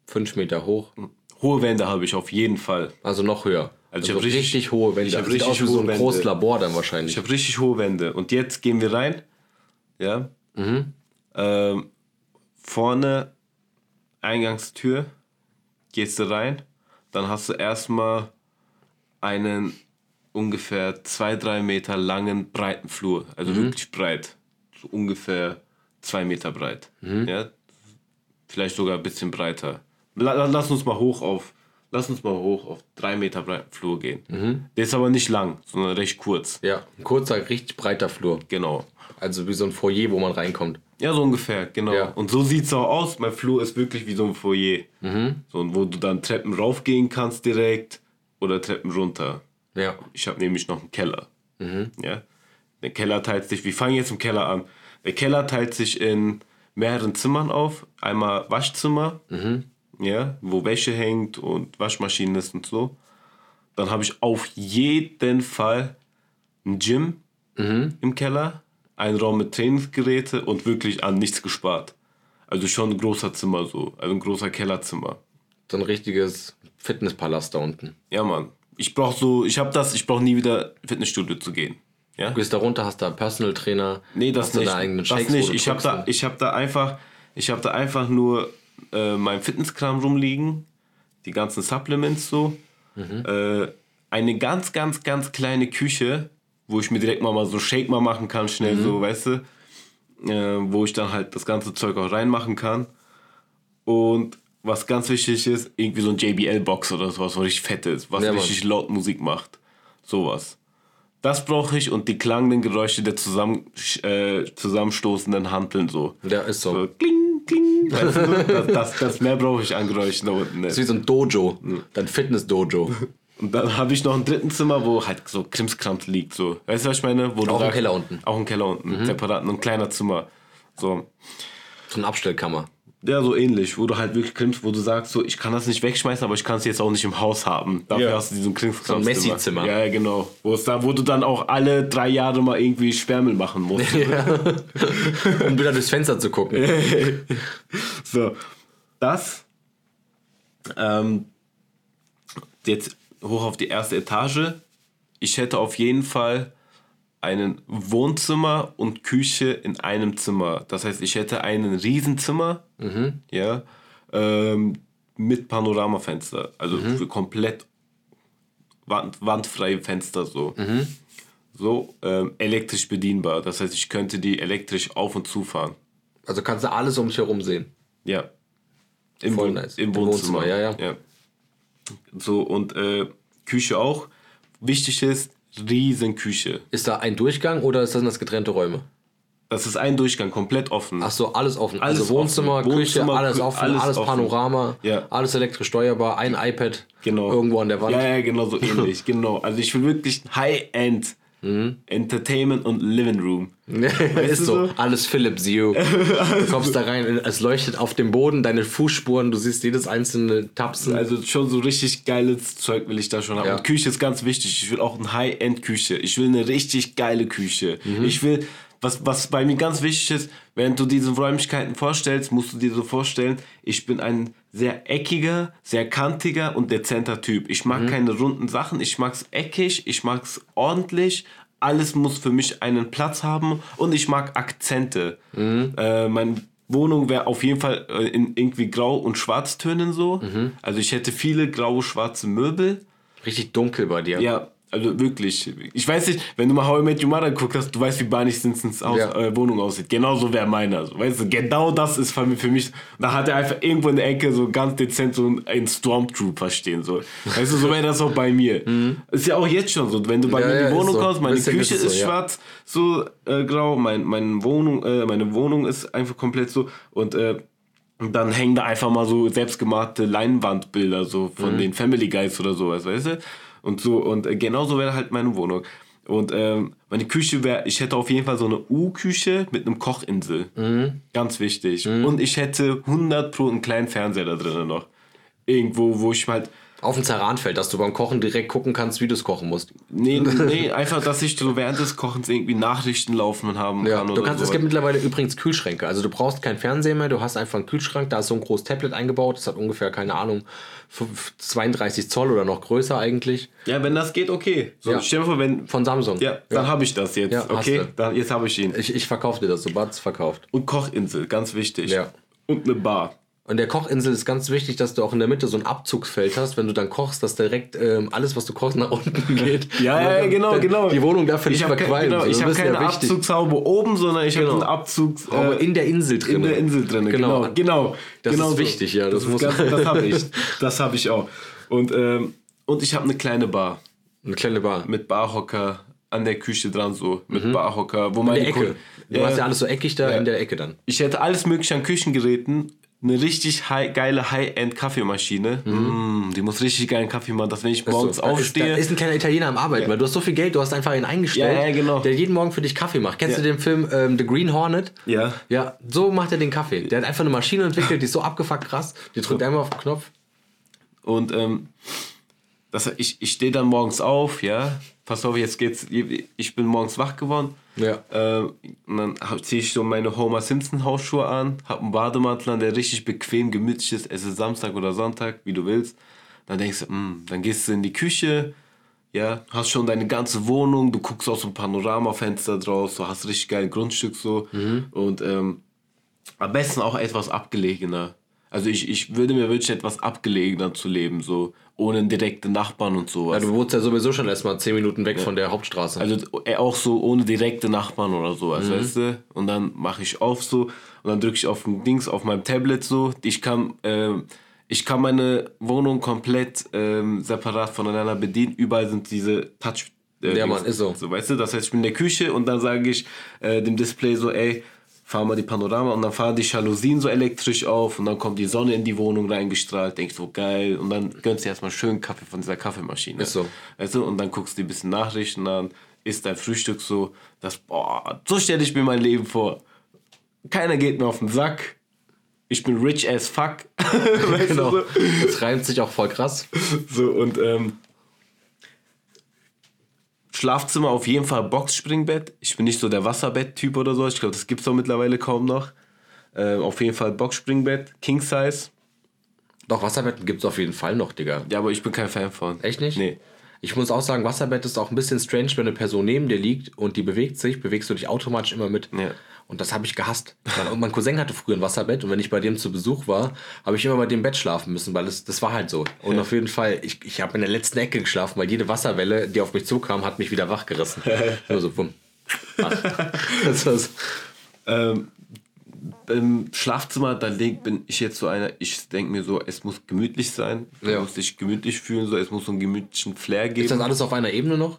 fünf Meter hoch. Hohe Wände habe ich auf jeden Fall. Also noch höher. Also ich Also hab richtig, richtig- hohe Wände. ich hab Sieht richtig aus wie so ein Wände. großes Labor dann wahrscheinlich. Ich habe richtig hohe Wände. Und jetzt gehen wir rein. Ja. Ähm, vorne Eingangstür. Gehst du rein. Dann hast du erstmal einen ungefähr zwei, drei Meter langen, breiten Flur. Also wirklich breit. So ungefähr zwei Meter breit. Ja. Vielleicht sogar ein bisschen breiter. La la- lass uns mal hoch auf. Lass uns mal hoch auf drei Meter breiten Flur gehen. Der ist aber nicht lang, sondern recht kurz. ja, ein kurzer, richtig breiter Flur. Genau. Also wie so ein Foyer, wo man reinkommt. Ja, so ungefähr, genau. Ja. Und so sieht es auch aus. Mein Flur ist wirklich wie so ein Foyer. So, wo du dann Treppen raufgehen kannst direkt oder Treppen runter. Ja. Ich habe nämlich noch einen Keller. Ja? Der Keller teilt sich, wir fangen jetzt im Keller an. Der Keller teilt sich in mehreren Zimmern auf. Einmal Waschzimmer, ja, wo Wäsche hängt und Waschmaschine ist und so. Dann habe ich auf jeden Fall ein Gym im Keller, einen Raum mit Trainingsgeräte und wirklich an nichts gespart. Also schon ein großer Zimmer so, also ein großer Kellerzimmer. So ein richtiges Fitnesspalast da unten. Ja, Mann. Ich brauch so, ich habe das, ich brauche nie wieder Fitnessstudio zu gehen. Ja? Du gehst da runter, hast da einen Personal Trainer. Nee, das hast nicht. deine eigenen das Shakes, wo nicht. Ich habe drückst da, ich hab da einfach, ich habe da einfach nur äh, mein Fitnesskram rumliegen, die ganzen Supplements so, Mhm. äh, eine ganz, ganz, ganz kleine Küche, wo ich mir direkt mal, mal so Shake mal machen kann, schnell Mhm. so, weißt du, äh, wo ich dann halt das ganze Zeug auch reinmachen kann. Und was ganz wichtig ist, irgendwie so ein JBL-Box oder sowas, was richtig fett ist, was Ja, richtig laut Musik macht. Sowas. Das brauche ich und die klangenden Geräusche der zusammen, äh, zusammenstoßenden Hanteln so. Ja, ist so. So kling, kling. Weißt du, *laughs* das, das, das mehr brauche ich an Geräuschen da unten Das ist wie so ein Dojo. Dein Fitness-Dojo. *laughs* Und dann habe ich noch ein dritten Zimmer, wo halt so Krimskrams liegt. So. Weißt du, was ich meine? Wo du Auch im sagst- Keller unten. Auch im Keller unten. Separat, ein kleiner Zimmer. So. So eine Abstellkammer. Ja, so ähnlich, wo du halt wirklich Krims, wo du sagst, so, ich kann das nicht wegschmeißen, aber ich kann es jetzt auch nicht im Haus haben. Dafür Ja. hast du diesen Krimskramszimmer. So ein Messi-Zimmer. Ja, ja, genau. Wo, es da, wo du dann auch alle drei Jahre mal irgendwie Sperrmüll machen musst. *laughs* Um wieder durchs Fenster zu gucken. *laughs* So, das. Ähm, jetzt hoch auf die erste Etage. Ich hätte auf jeden Fall einen Wohnzimmer und Küche in einem Zimmer. Das heißt, ich hätte ein Riesenzimmer, ja, ähm, mit Panoramafenster. Also für komplett wand, wandfreie Fenster so. So ähm, elektrisch bedienbar. Das heißt, ich könnte die elektrisch auf und zufahren. Also kannst du alles um dich herum sehen. Ja. Im, Voll Wohn nice. Im Im Wohnzimmer. Wohnzimmer, ja, ja. So, und äh, Küche auch. Wichtig ist, riesen Küche. Ist da ein Durchgang oder ist das, das getrennte Räume? Das ist ein Durchgang, komplett offen. Ach so, alles offen. Alles also Wohnzimmer, offen. Küche, Wohnzimmer, alles offen, alles alles, offen. Panorama, Ja. alles elektrisch steuerbar, ein iPad Genau. irgendwo an der Wand. Ja, ja, genau so *laughs* ähnlich. genau. Also ich will wirklich High-End Mhm. Entertainment und Living Room. *laughs* ist so. so? Alles Philips Hue. *laughs* Du kommst da rein, es leuchtet auf dem Boden, deine Fußspuren, du siehst jedes einzelne Tapsen. Also schon so richtig geiles Zeug will ich da schon haben. Ja. Und Küche ist ganz wichtig. Ich will auch eine High-End-Küche. Ich will eine richtig geile Küche. Mhm. Ich will, was, was bei mir ganz wichtig ist, während du diese Räumlichkeiten vorstellst, musst du dir so vorstellen, ich bin ein sehr eckiger, sehr kantiger und dezenter Typ. Ich Mhm. mag keine runden Sachen. Ich mag's eckig, ich mag's ordentlich. Alles muss für mich einen Platz haben und ich mag Akzente. Mhm. Äh, meine Wohnung wäre auf jeden Fall äh, in irgendwie Grau- und Schwarztönen so. Mhm. Also ich hätte viele graue, schwarze Möbel. Richtig dunkel bei dir. Ja, also wirklich. Ich weiß nicht, wenn du mal How I Met Your Mother geguckt hast, du weißt, wie Barney Simpsons Haus, Ja. äh, Wohnung aussieht. Genau so wäre meiner. So, weißt du, genau das ist für mich. Da hat er einfach irgendwo in der Ecke so ganz dezent so ein Stormtrooper stehen. So. Weißt du, so wäre das auch bei mir. Ist ja auch jetzt schon so. Wenn du bei Mhm. Ja, mir in ja, die ist Wohnung so. kommst, meine Bisschen Küche ist ist, so, ja. schwarz, so äh, grau, mein, meine, Wohnung, äh, meine Wohnung ist einfach komplett so. Und äh, und dann hängen da einfach mal so selbstgemachte Leinwandbilder so von Mhm. den Family Guys oder sowas, weißt du? Und so, und äh, genauso wäre halt meine Wohnung. Und ähm, meine Küche wäre, ich hätte auf jeden Fall so eine U-Küche mit einem Kochinsel. Mhm. Ganz wichtig. Und ich hätte 100 Pro einen kleinen Fernseher da drinnen noch. Irgendwo, wo ich halt. Auf dem Zerranfeld, dass du beim Kochen direkt gucken kannst, wie du es kochen musst. Nee, *laughs* nee, einfach, dass ich so während des Kochens irgendwie Nachrichten laufen haben Ja, kann. du kannst, so. es gibt mittlerweile übrigens Kühlschränke. Also du brauchst keinen Fernseher mehr, du hast einfach einen Kühlschrank, da ist so ein großes Tablet eingebaut, das hat ungefähr, keine Ahnung, 5 32 Zoll oder noch größer eigentlich. ja, wenn das geht, okay. So, Ja. Stell dir vor, wenn. Von Samsung. Ja, dann habe ich das jetzt. Ja, okay, dann, jetzt habe ich ihn. Ich, ich verkaufe dir das, sobald es verkauft. Und Kochinsel, ganz wichtig. Ja. Und eine Bar. Und der Kochinsel ist ganz wichtig, dass du auch in der Mitte so ein Abzugsfeld hast, wenn du dann kochst, dass direkt ähm, alles, was du kochst, nach unten *laughs* geht. Ja, ja, ja, genau, Dann- genau. Die Wohnung darf ja nicht ich habe verqualmen. genau, so, ich das hab ist ja keine wichtig. Abzugshaube oben, sondern ich Genau. habe einen Abzugs... Aber äh, in der Insel drin. in der Insel drin. Genau. Genau, genau. Das genau ist so. wichtig, ja, das Das, muss- ganz, das habe *laughs* ich. Das habe ich auch. Und, ähm, und ich habe eine kleine Bar Eine kleine Bar. mit Barhocker an der Küche dran, so. Mit Barhocker, wo meine Mhm. In der Ecke. Du hast ja alles so eckig da in der Ecke dann. Ich hätte alles mögliche an Küchengeräten. Eine richtig high, geile High-End-Kaffeemaschine. Mm, die muss richtig geilen Kaffee machen, dass wenn ich morgens Mhm. So, da ist, da aufstehe. ist ein kleiner Italiener am Arbeiten, weil du hast so viel Geld, du hast einfach ihn eingestellt, Ja, ja, genau. der jeden Morgen für dich Kaffee macht. Kennst Ja. du den Film ähm, The Green Hornet? Ja. Ja, so macht er den Kaffee. Der hat einfach eine Maschine entwickelt, die ist so abgefuckt krass. Die drückt einmal auf den Knopf. Und ähm, das, ich, ich stehe dann morgens auf, ja. Pass auf, jetzt geht's. Ich bin morgens wach geworden. Ja. Ähm, dann ziehe ich so meine Homer Simpson Hausschuhe an, hab einen Bademantel an, der richtig bequem, gemütlich ist. Es ist Samstag oder Sonntag, wie du willst. Dann denkst du, mm, dann gehst du in die Küche, ja, hast schon deine ganze Wohnung, du guckst aus einem Panoramafenster draus, du hast richtig geil Grundstück so. Und ähm, am besten auch etwas abgelegener. Also ich, ich würde mir wünschen, etwas abgelegener zu leben, so ohne direkte Nachbarn und sowas. Ja, du wohnst ja sowieso schon erstmal 10 Minuten weg von der Hauptstraße. Also äh, auch so ohne direkte Nachbarn oder sowas, Mhm. weißt du? Und dann mache ich auf so und dann drücke ich auf ein Dings auf meinem Tablet so. Ich kann, ähm, ich kann meine Wohnung komplett ähm, separat voneinander bedienen. Überall sind diese Touch. Äh, Ja, Dings. Mann, ist so. so. Weißt du, das heißt, ich bin in der Küche und dann sage ich äh, dem Display so, ey, fahr mal die Panorama und dann fahren die Jalousien so elektrisch auf und dann kommt die Sonne in die Wohnung reingestrahlt, denkst so geil und dann gönnst du erstmal schön Kaffee von dieser Kaffeemaschine. Ist so. Du, und dann guckst du dir ein bisschen Nachrichten an, isst dein Frühstück so, das, boah, so stelle ich mir mein Leben vor. Keiner geht mir auf den Sack. Ich bin rich as fuck. *laughs* weißt genau. du, Das reimt sich auch voll krass. so? so, und ähm, Schlafzimmer auf jeden Fall Boxspringbett. Ich bin nicht so der Wasserbett-Typ oder so. Ich glaube, das gibt es doch mittlerweile kaum noch. Ähm, auf jeden Fall Boxspringbett, King Size. Doch, Wasserbetten gibt es auf jeden Fall noch, Digga. Ja, aber ich bin kein Fan von. Echt nicht? Nee. Ich muss auch sagen, Wasserbett ist auch ein bisschen strange, wenn eine Person neben dir liegt und die bewegt sich, bewegst du dich automatisch immer mit. Ja. Und das habe ich gehasst. Mein, mein Cousin hatte früher ein Wasserbett und wenn ich bei dem zu Besuch war, habe ich immer bei dem Bett schlafen müssen, weil es, das war halt so. Und auf jeden Fall, ich, ich habe in der letzten Ecke geschlafen, weil jede Wasserwelle, die auf mich zukam, hat mich wieder wachgerissen. *laughs* Nur so, bumm. *laughs* Das war's. Ähm, Im Schlafzimmer, da bin ich jetzt so einer, ich denke mir so, es muss gemütlich sein. Du Ja. musst dich gemütlich fühlen, so, es muss so einen gemütlichen Flair Ist das geben. alles auf einer Ebene noch?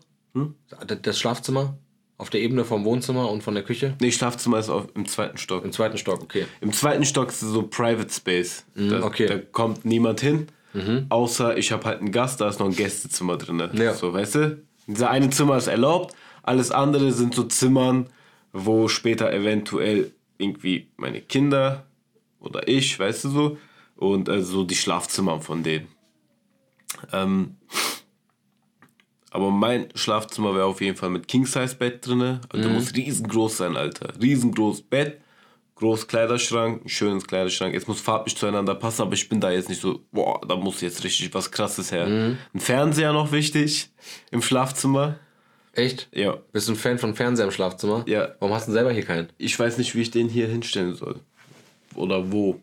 Das Schlafzimmer? Auf der Ebene vom Wohnzimmer und von der Küche? Nee, Schlafzimmer ist auf, im zweiten Stock. Im zweiten Stock, okay. Im zweiten Stock ist so Private Space. da, okay. da kommt niemand hin, außer ich habe halt einen Gast, da ist noch ein Gästezimmer drin. Ja. So, weißt du? Dieser eine Zimmer ist erlaubt, alles andere sind so Zimmern, wo später eventuell irgendwie meine Kinder oder ich, weißt du so, und äh, so die Schlafzimmer von denen. Ähm, aber mein Schlafzimmer wäre auf jeden Fall mit King-Size-Bett drin. Also der muss riesengroß sein, Alter. Riesengroß Bett, groß Kleiderschrank, schönes Kleiderschrank. Es muss farblich zueinander passen, aber ich bin da jetzt nicht so, boah, da muss jetzt richtig was Krasses her. Ein Fernseher noch wichtig im Schlafzimmer. Echt? Ja. Bist du ein Fan von Fernseher im Schlafzimmer? Ja. Warum hast du denn selber hier keinen? Ich weiß nicht, wie ich den hier hinstellen soll. Oder wo.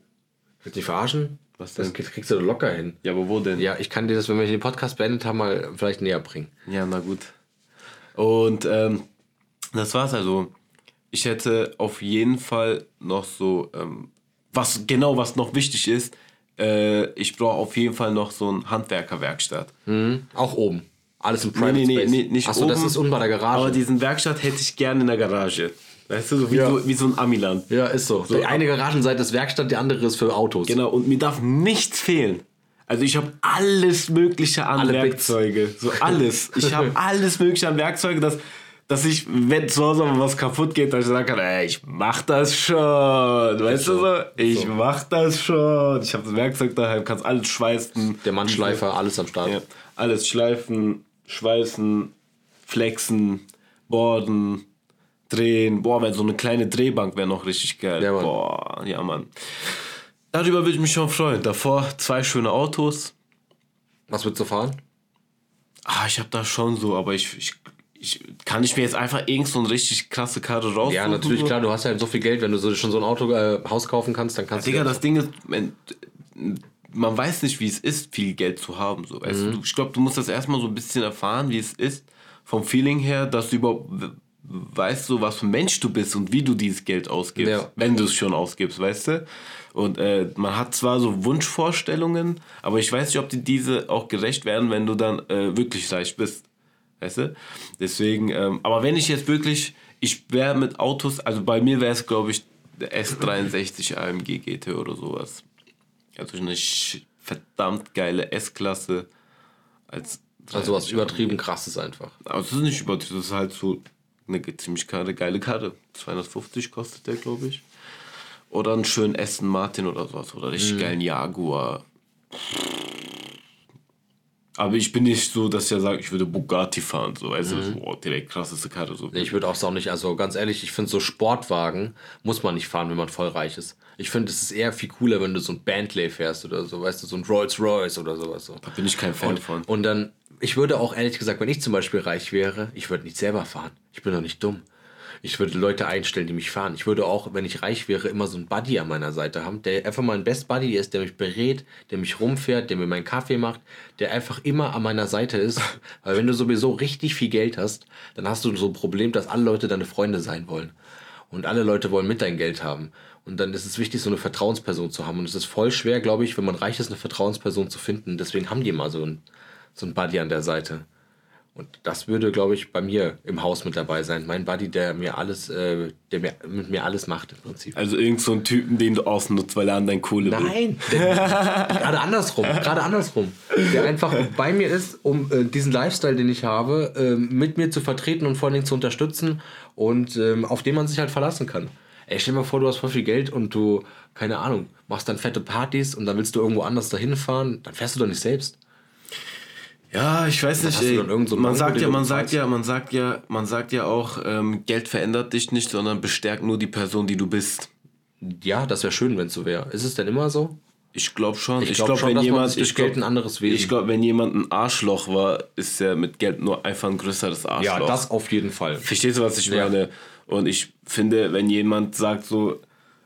Willst du dich verarschen? Was Das denn? kriegst du locker hin. Ja, aber wo denn? Ja, ich kann dir das, wenn wir den Podcast beendet haben, mal vielleicht näher bringen. Ja, na gut. Und ähm, das war's also. Ich hätte auf jeden Fall noch so, ähm, was genau was noch wichtig ist, äh, ich brauche auf jeden Fall noch so ein Handwerkerwerkstatt. Auch oben. Alles im Private nee, nee, Space. nee, nicht Achso, das oben, ist unten bei der Garage. Aber diesen Werkstatt hätte ich gerne in der Garage. Weißt du, so wie, Ja. so, wie so ein Amiland. ja, ist so. Die eine Garagenseite ist Werkstatt, die andere ist für Autos. Genau, und mir darf nichts fehlen. Also ich habe alles Mögliche an Alle Bits. Werkzeuge. So alles. Ich habe *laughs* alles Mögliche an Werkzeuge, dass, dass ich, wenn zu Hause mal was kaputt geht, dass ich sagen kann, ey, ich mach das schon. Weißt du so? Ich so. mach das schon. Ich habe das Werkzeug daheim, kannst alles schweißen. Der Mannschleifer, alles am Start. Ja, alles schleifen, schweißen, flexen, borden, drehen. Boah, wenn so eine kleine Drehbank wäre noch richtig geil. Ja, Mann. Boah, ja, Mann. Darüber würde ich mich schon freuen. Davor zwei schöne Autos. Was willst du fahren? Ah, ich habe da schon so, aber ich, ich, ich kann ich mir jetzt einfach irgend so eine richtig krasse Karre raussuchen. Ja, natürlich, klar, du hast ja so viel Geld, wenn du so, schon so ein Auto, äh, Haus kaufen kannst, dann kannst Digga, du. das Ding ist, man, weiß nicht, wie es ist, viel Geld zu haben. So. Mhm. du, ich glaube, du musst das erstmal so ein bisschen erfahren, wie es ist, vom Feeling her, dass du überhaupt weißt, so, was für ein Mensch du bist und wie du dieses Geld ausgibst, Ja. wenn du es schon ausgibst, weißt du? Und äh, man hat zwar so Wunschvorstellungen, aber ich weiß nicht, ob die diese auch gerecht werden, wenn du dann äh, wirklich reich bist. Weißt du? Deswegen, ähm, aber wenn ich jetzt wirklich, ich wäre mit Autos, also bei mir wäre es, glaube ich, der S63 AMG GT oder sowas. Also eine verdammt geile S-Klasse als Also was übertrieben krasses einfach. aber es ist nicht übertrieben, das ist halt so eine ziemlich geile, geile Karte. 250 kostet der, glaube ich. Oder einen schönen Aston Martin oder sowas. Oder richtig geilen Jaguar. Aber ich bin nicht so, dass ich ja sage, ich würde Bugatti fahren. So, weißt du, boah, direkt krasseste Karte. So. Nee, Ich würde auch sagen, nicht, also ganz ehrlich, ich finde so Sportwagen muss man nicht fahren, wenn man voll reich ist. Ich finde, es ist eher viel cooler, wenn du so ein Bentley fährst oder so, weißt du, so ein Rolls Royce oder sowas. So. Da bin ich kein Fan von. Und dann, ich würde auch ehrlich gesagt, wenn ich zum Beispiel reich wäre, ich würde nicht selber fahren. Ich bin doch nicht dumm. Ich würde Leute einstellen, die mich fahren. Ich würde auch, wenn ich reich wäre, immer so einen Buddy an meiner Seite haben, der einfach mal ein Best Buddy ist, der mich berät, der mich rumfährt, der mir meinen Kaffee macht, der einfach immer an meiner Seite ist. *laughs* Weil wenn du sowieso richtig viel Geld hast, dann hast du so ein Problem, dass alle Leute deine Freunde sein wollen. Und alle Leute wollen mit dein Geld haben. Und dann ist es wichtig, so eine Vertrauensperson zu haben. Und es ist voll schwer, glaube ich, wenn man reich ist, eine Vertrauensperson zu finden. Deswegen haben die immer so ein, so ein Buddy an der Seite. Und das würde, glaube ich, bei mir im Haus mit dabei sein. Mein Buddy, der mir alles, äh, der mir, mit mir alles macht im Prinzip. Also irgend so ein Typen, den du ausnutzt, weil er an dein Kohle will. Nein, *laughs* gerade andersrum, gerade andersrum. Der einfach bei mir ist, um äh, diesen Lifestyle, den ich habe, ähm, mit mir zu vertreten und vor allen Dingen zu unterstützen und ähm, auf den man sich halt verlassen kann. Ey, stell dir mal vor, du hast voll viel Geld und du, keine Ahnung, machst dann fette Partys und dann willst du irgendwo anders dahin fahren, dann fährst du doch nicht selbst. Ja, ich weiß nicht. Ey. so man sagt ja, man sagt ja, man sagt ja, man sagt ja auch, ähm, Geld verändert dich nicht, sondern bestärkt nur die Person, die du bist. Ja, das wäre schön, wenn es so wäre. Ist es denn immer so? Ich glaube schon. Ich Ich glaub glaube, schon, wenn jemand, ich glaub, Geld ein anderes Wesen- Ich glaube, wenn jemand ein Arschloch war, ist er mit Geld nur einfach ein größeres Arschloch. Ja, das auf jeden Fall. Verstehst du, was ich Ja. meine? Und ich finde, wenn jemand sagt so,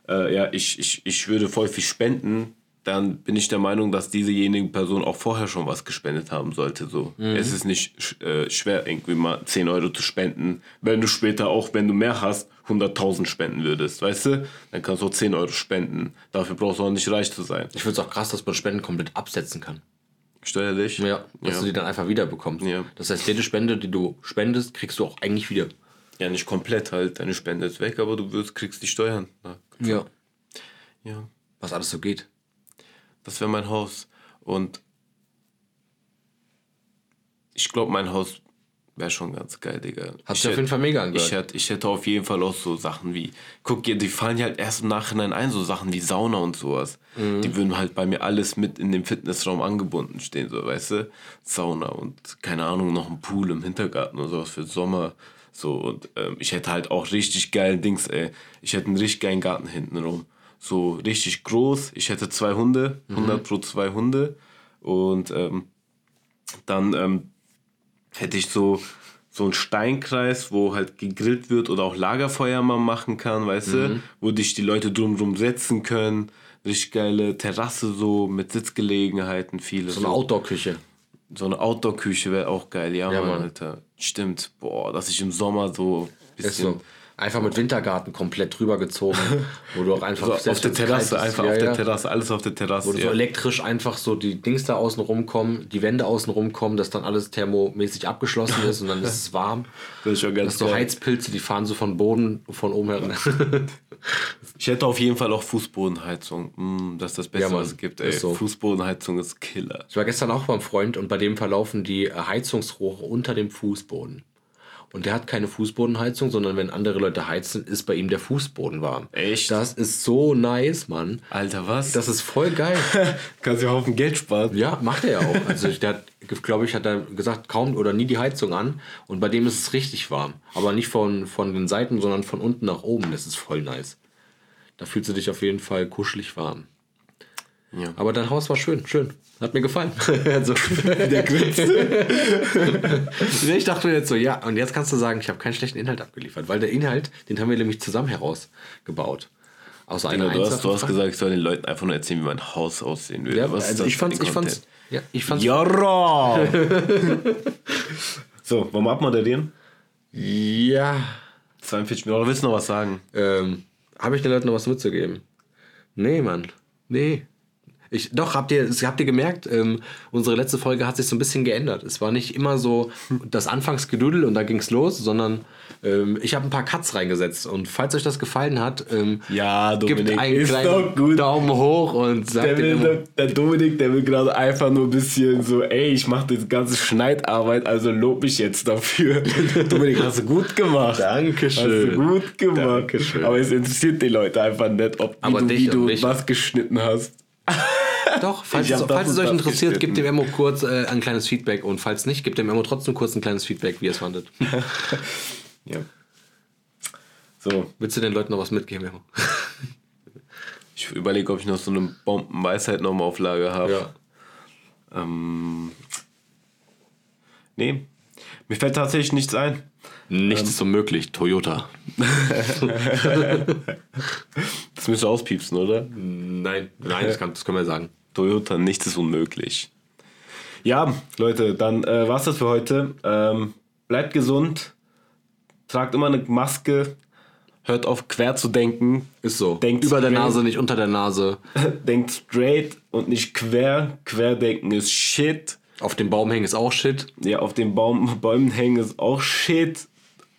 äh, ja, ich, ich, ich würde voll viel spenden, dann bin ich der Meinung, dass diesejenige Person auch vorher schon was gespendet haben sollte. So. Mhm. Es ist nicht äh, schwer, irgendwie mal 10 Euro zu spenden, wenn du später auch, wenn du mehr hast, 100.000 spenden würdest, weißt du? Dann kannst du auch 10 Euro spenden. Dafür brauchst du auch nicht reich zu sein. Ich finde es auch krass, dass man Spenden komplett absetzen kann. Steuerlich? Ja, dass ja. du die dann einfach wieder bekommst. Ja. Das heißt, jede Spende, die du spendest, kriegst du auch eigentlich wieder. Ja, nicht komplett halt. Deine Spende ist weg, aber du wirst, kriegst die Steuern. Ja. ja. Was alles so geht. Das wäre mein Haus. Und ich glaube, mein Haus wäre schon ganz geil, Digga. Hat ich sich auf jeden Fall mega angehört. Ich hätte, ich hätte auf jeden Fall auch so Sachen wie, guck, die fallen ja halt erst im Nachhinein ein, so Sachen wie Sauna und sowas. Mhm. Die würden halt bei mir alles mit in dem Fitnessraum angebunden stehen, so, weißt du? Sauna und keine Ahnung, noch ein Pool im Hintergarten oder sowas für Sommer. So, und ähm, ich hätte halt auch richtig geilen Dings, ey. Ich hätte einen richtig geilen Garten hinten rum. So richtig groß. Ich hätte zwei Hunde, 100 pro zwei Hunde. Und ähm, dann ähm, hätte ich so, so einen Steinkreis, wo halt gegrillt wird oder auch Lagerfeuer mal machen kann, weißt du? Wo dich die Leute drumrum setzen können. Richtig geile Terrasse so mit Sitzgelegenheiten, viele. So eine Outdoor-Küche. So eine Outdoor-Küche wäre auch geil, ja, Ja, Mann. Alter. Stimmt, boah, dass ich im Sommer so ein so. Einfach mit Wintergarten komplett drüber gezogen, *laughs* wo du auch einfach so auf der Terrasse, einfach ja, auf der ja, Terrasse, alles auf der Terrasse. Wo du so ja. elektrisch einfach so die Dings da außen rumkommen, die Wände außen rumkommen, dass dann alles thermomäßig abgeschlossen ist und dann ist es *laughs* warm. Das ist schon ganz Das so. Heizpilze, die fahren so von Boden, von oben heran. *laughs* Ich hätte auf jeden Fall auch Fußbodenheizung. Mm, das ist das Beste, Ja, Mann, was es gibt. Ey. ist so. Fußbodenheizung ist Killer. Ich war gestern auch beim Freund und bei dem verlaufen die Heizungsrohre unter dem Fußboden. Und der hat keine Fußbodenheizung, sondern wenn andere Leute heizen, ist bei ihm der Fußboden warm. Echt? Das ist so nice, Mann. Alter, was? Das ist voll geil. *laughs* kannst du ja Haufen Geld sparen. Ja, macht er ja auch. Also der hat, glaube ich, hat er gesagt, kaum oder nie die Heizung an. Und bei dem ist es richtig warm. Aber nicht von, von den Seiten, sondern von unten nach oben. Das ist voll nice. Da fühlst du dich auf jeden Fall kuschelig warm. Ja. Aber dein Haus war schön, schön. Hat mir gefallen. *laughs* also, Der grinst. *laughs* ich dachte mir jetzt so, ja, und jetzt kannst du sagen, ich habe keinen schlechten Inhalt abgeliefert, weil der Inhalt, den haben wir nämlich zusammen herausgebaut. Außer einer Digga, du, hast, du hast gesagt, ich soll den Leuten einfach nur erzählen, wie mein Haus aussehen würde. Ja, Was also ich fand's, ich fand's, ja, ich fand's, Jara! *laughs* so, wollen wir abmoderieren? ja, 42 Minuten. Oder willst du noch was sagen? ähm, habe ich den Leuten noch was mitzugeben? Nee, Mann, nee. Ich, doch, habt ihr, habt ihr gemerkt, ähm, unsere letzte Folge hat sich so ein bisschen geändert. Es war nicht immer so das Anfangsgedudel und da ging's los, sondern ähm, ich habe ein paar Cuts reingesetzt. Und falls euch das gefallen hat, ähm, Ja, gibt Dominik, einen ist kleinen doch gut. Daumen hoch und sagt Der, will, der Dominik, der will gerade einfach nur ein bisschen so, ey, ich mache das ganze Schneidarbeit, also lob mich jetzt dafür. *laughs* Dominik, hast du gut gemacht. Dankeschön. Hast du gut gemacht. Dankeschön. Aber es interessiert die Leute einfach nicht, ob wie Aber du, wie du was geschnitten hast. Doch, falls, es, falls es euch interessiert, gebt dem. Emo kurz äh, ein kleines Feedback und falls nicht, gebt dem Emo trotzdem kurz ein kleines Feedback, wie ihr es fandet. *laughs* Ja. So, Willst du den Leuten noch was mitgeben, Emo? *laughs* ich überlege, ob ich noch so eine Bombenweisheit nochmal auf Lager habe. Ja. Ähm, nee, mir fällt tatsächlich nichts ein. Nichts ist unmöglich, Toyota. *laughs* Das müsst ihr auspiepsen, oder? Nein, nein, das, kann, das können wir sagen. Toyota, nichts ist unmöglich. Ja, Leute, dann äh, war's das für heute. Ähm, bleibt gesund, tragt immer eine Maske, hört auf quer zu denken, Ist so. Denkt Über der straight. Nase, nicht unter der Nase. *laughs* denkt straight und nicht quer. Querdenken ist Shit. Auf dem Baum hängen ist auch Shit. Ja, auf den Baum, Bäumen hängen ist auch Shit.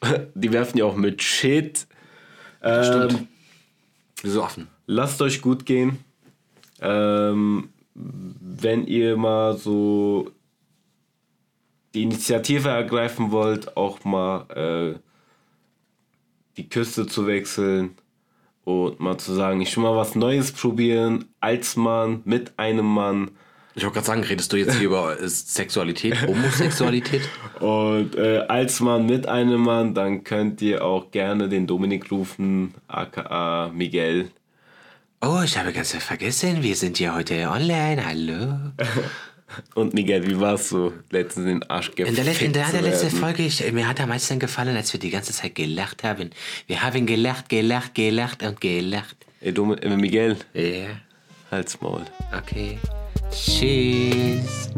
*laughs* Die werfen ja auch mit Shit. Ähm, Stimmt. Wieso Affen? lasst euch gut gehen. Ähm, wenn ihr mal so die Initiative ergreifen wollt, auch mal äh, die Küste zu wechseln und mal zu sagen, ich will mal was Neues probieren, als Mann, mit einem Mann. Ich wollte gerade sagen, redest du jetzt hier über äh, Sexualität, Homosexualität? *laughs* Und äh, als Mann mit einem Mann, dann könnt ihr auch gerne den Dominik rufen, aka Miguel. Oh, ich habe ganz vergessen, wir sind ja heute online. Hallo. *laughs* Und Miguel, wie war's so letztens in den Arsch In der, gefickt in der werden? Folge, ich, mir hat am meisten gefallen, als wir die ganze Zeit gelacht haben. Wir haben gelacht, gelacht, gelacht und gelacht. Ey, Dom äh, Miguel, Ja, halt's Maul. okay. Tschüss.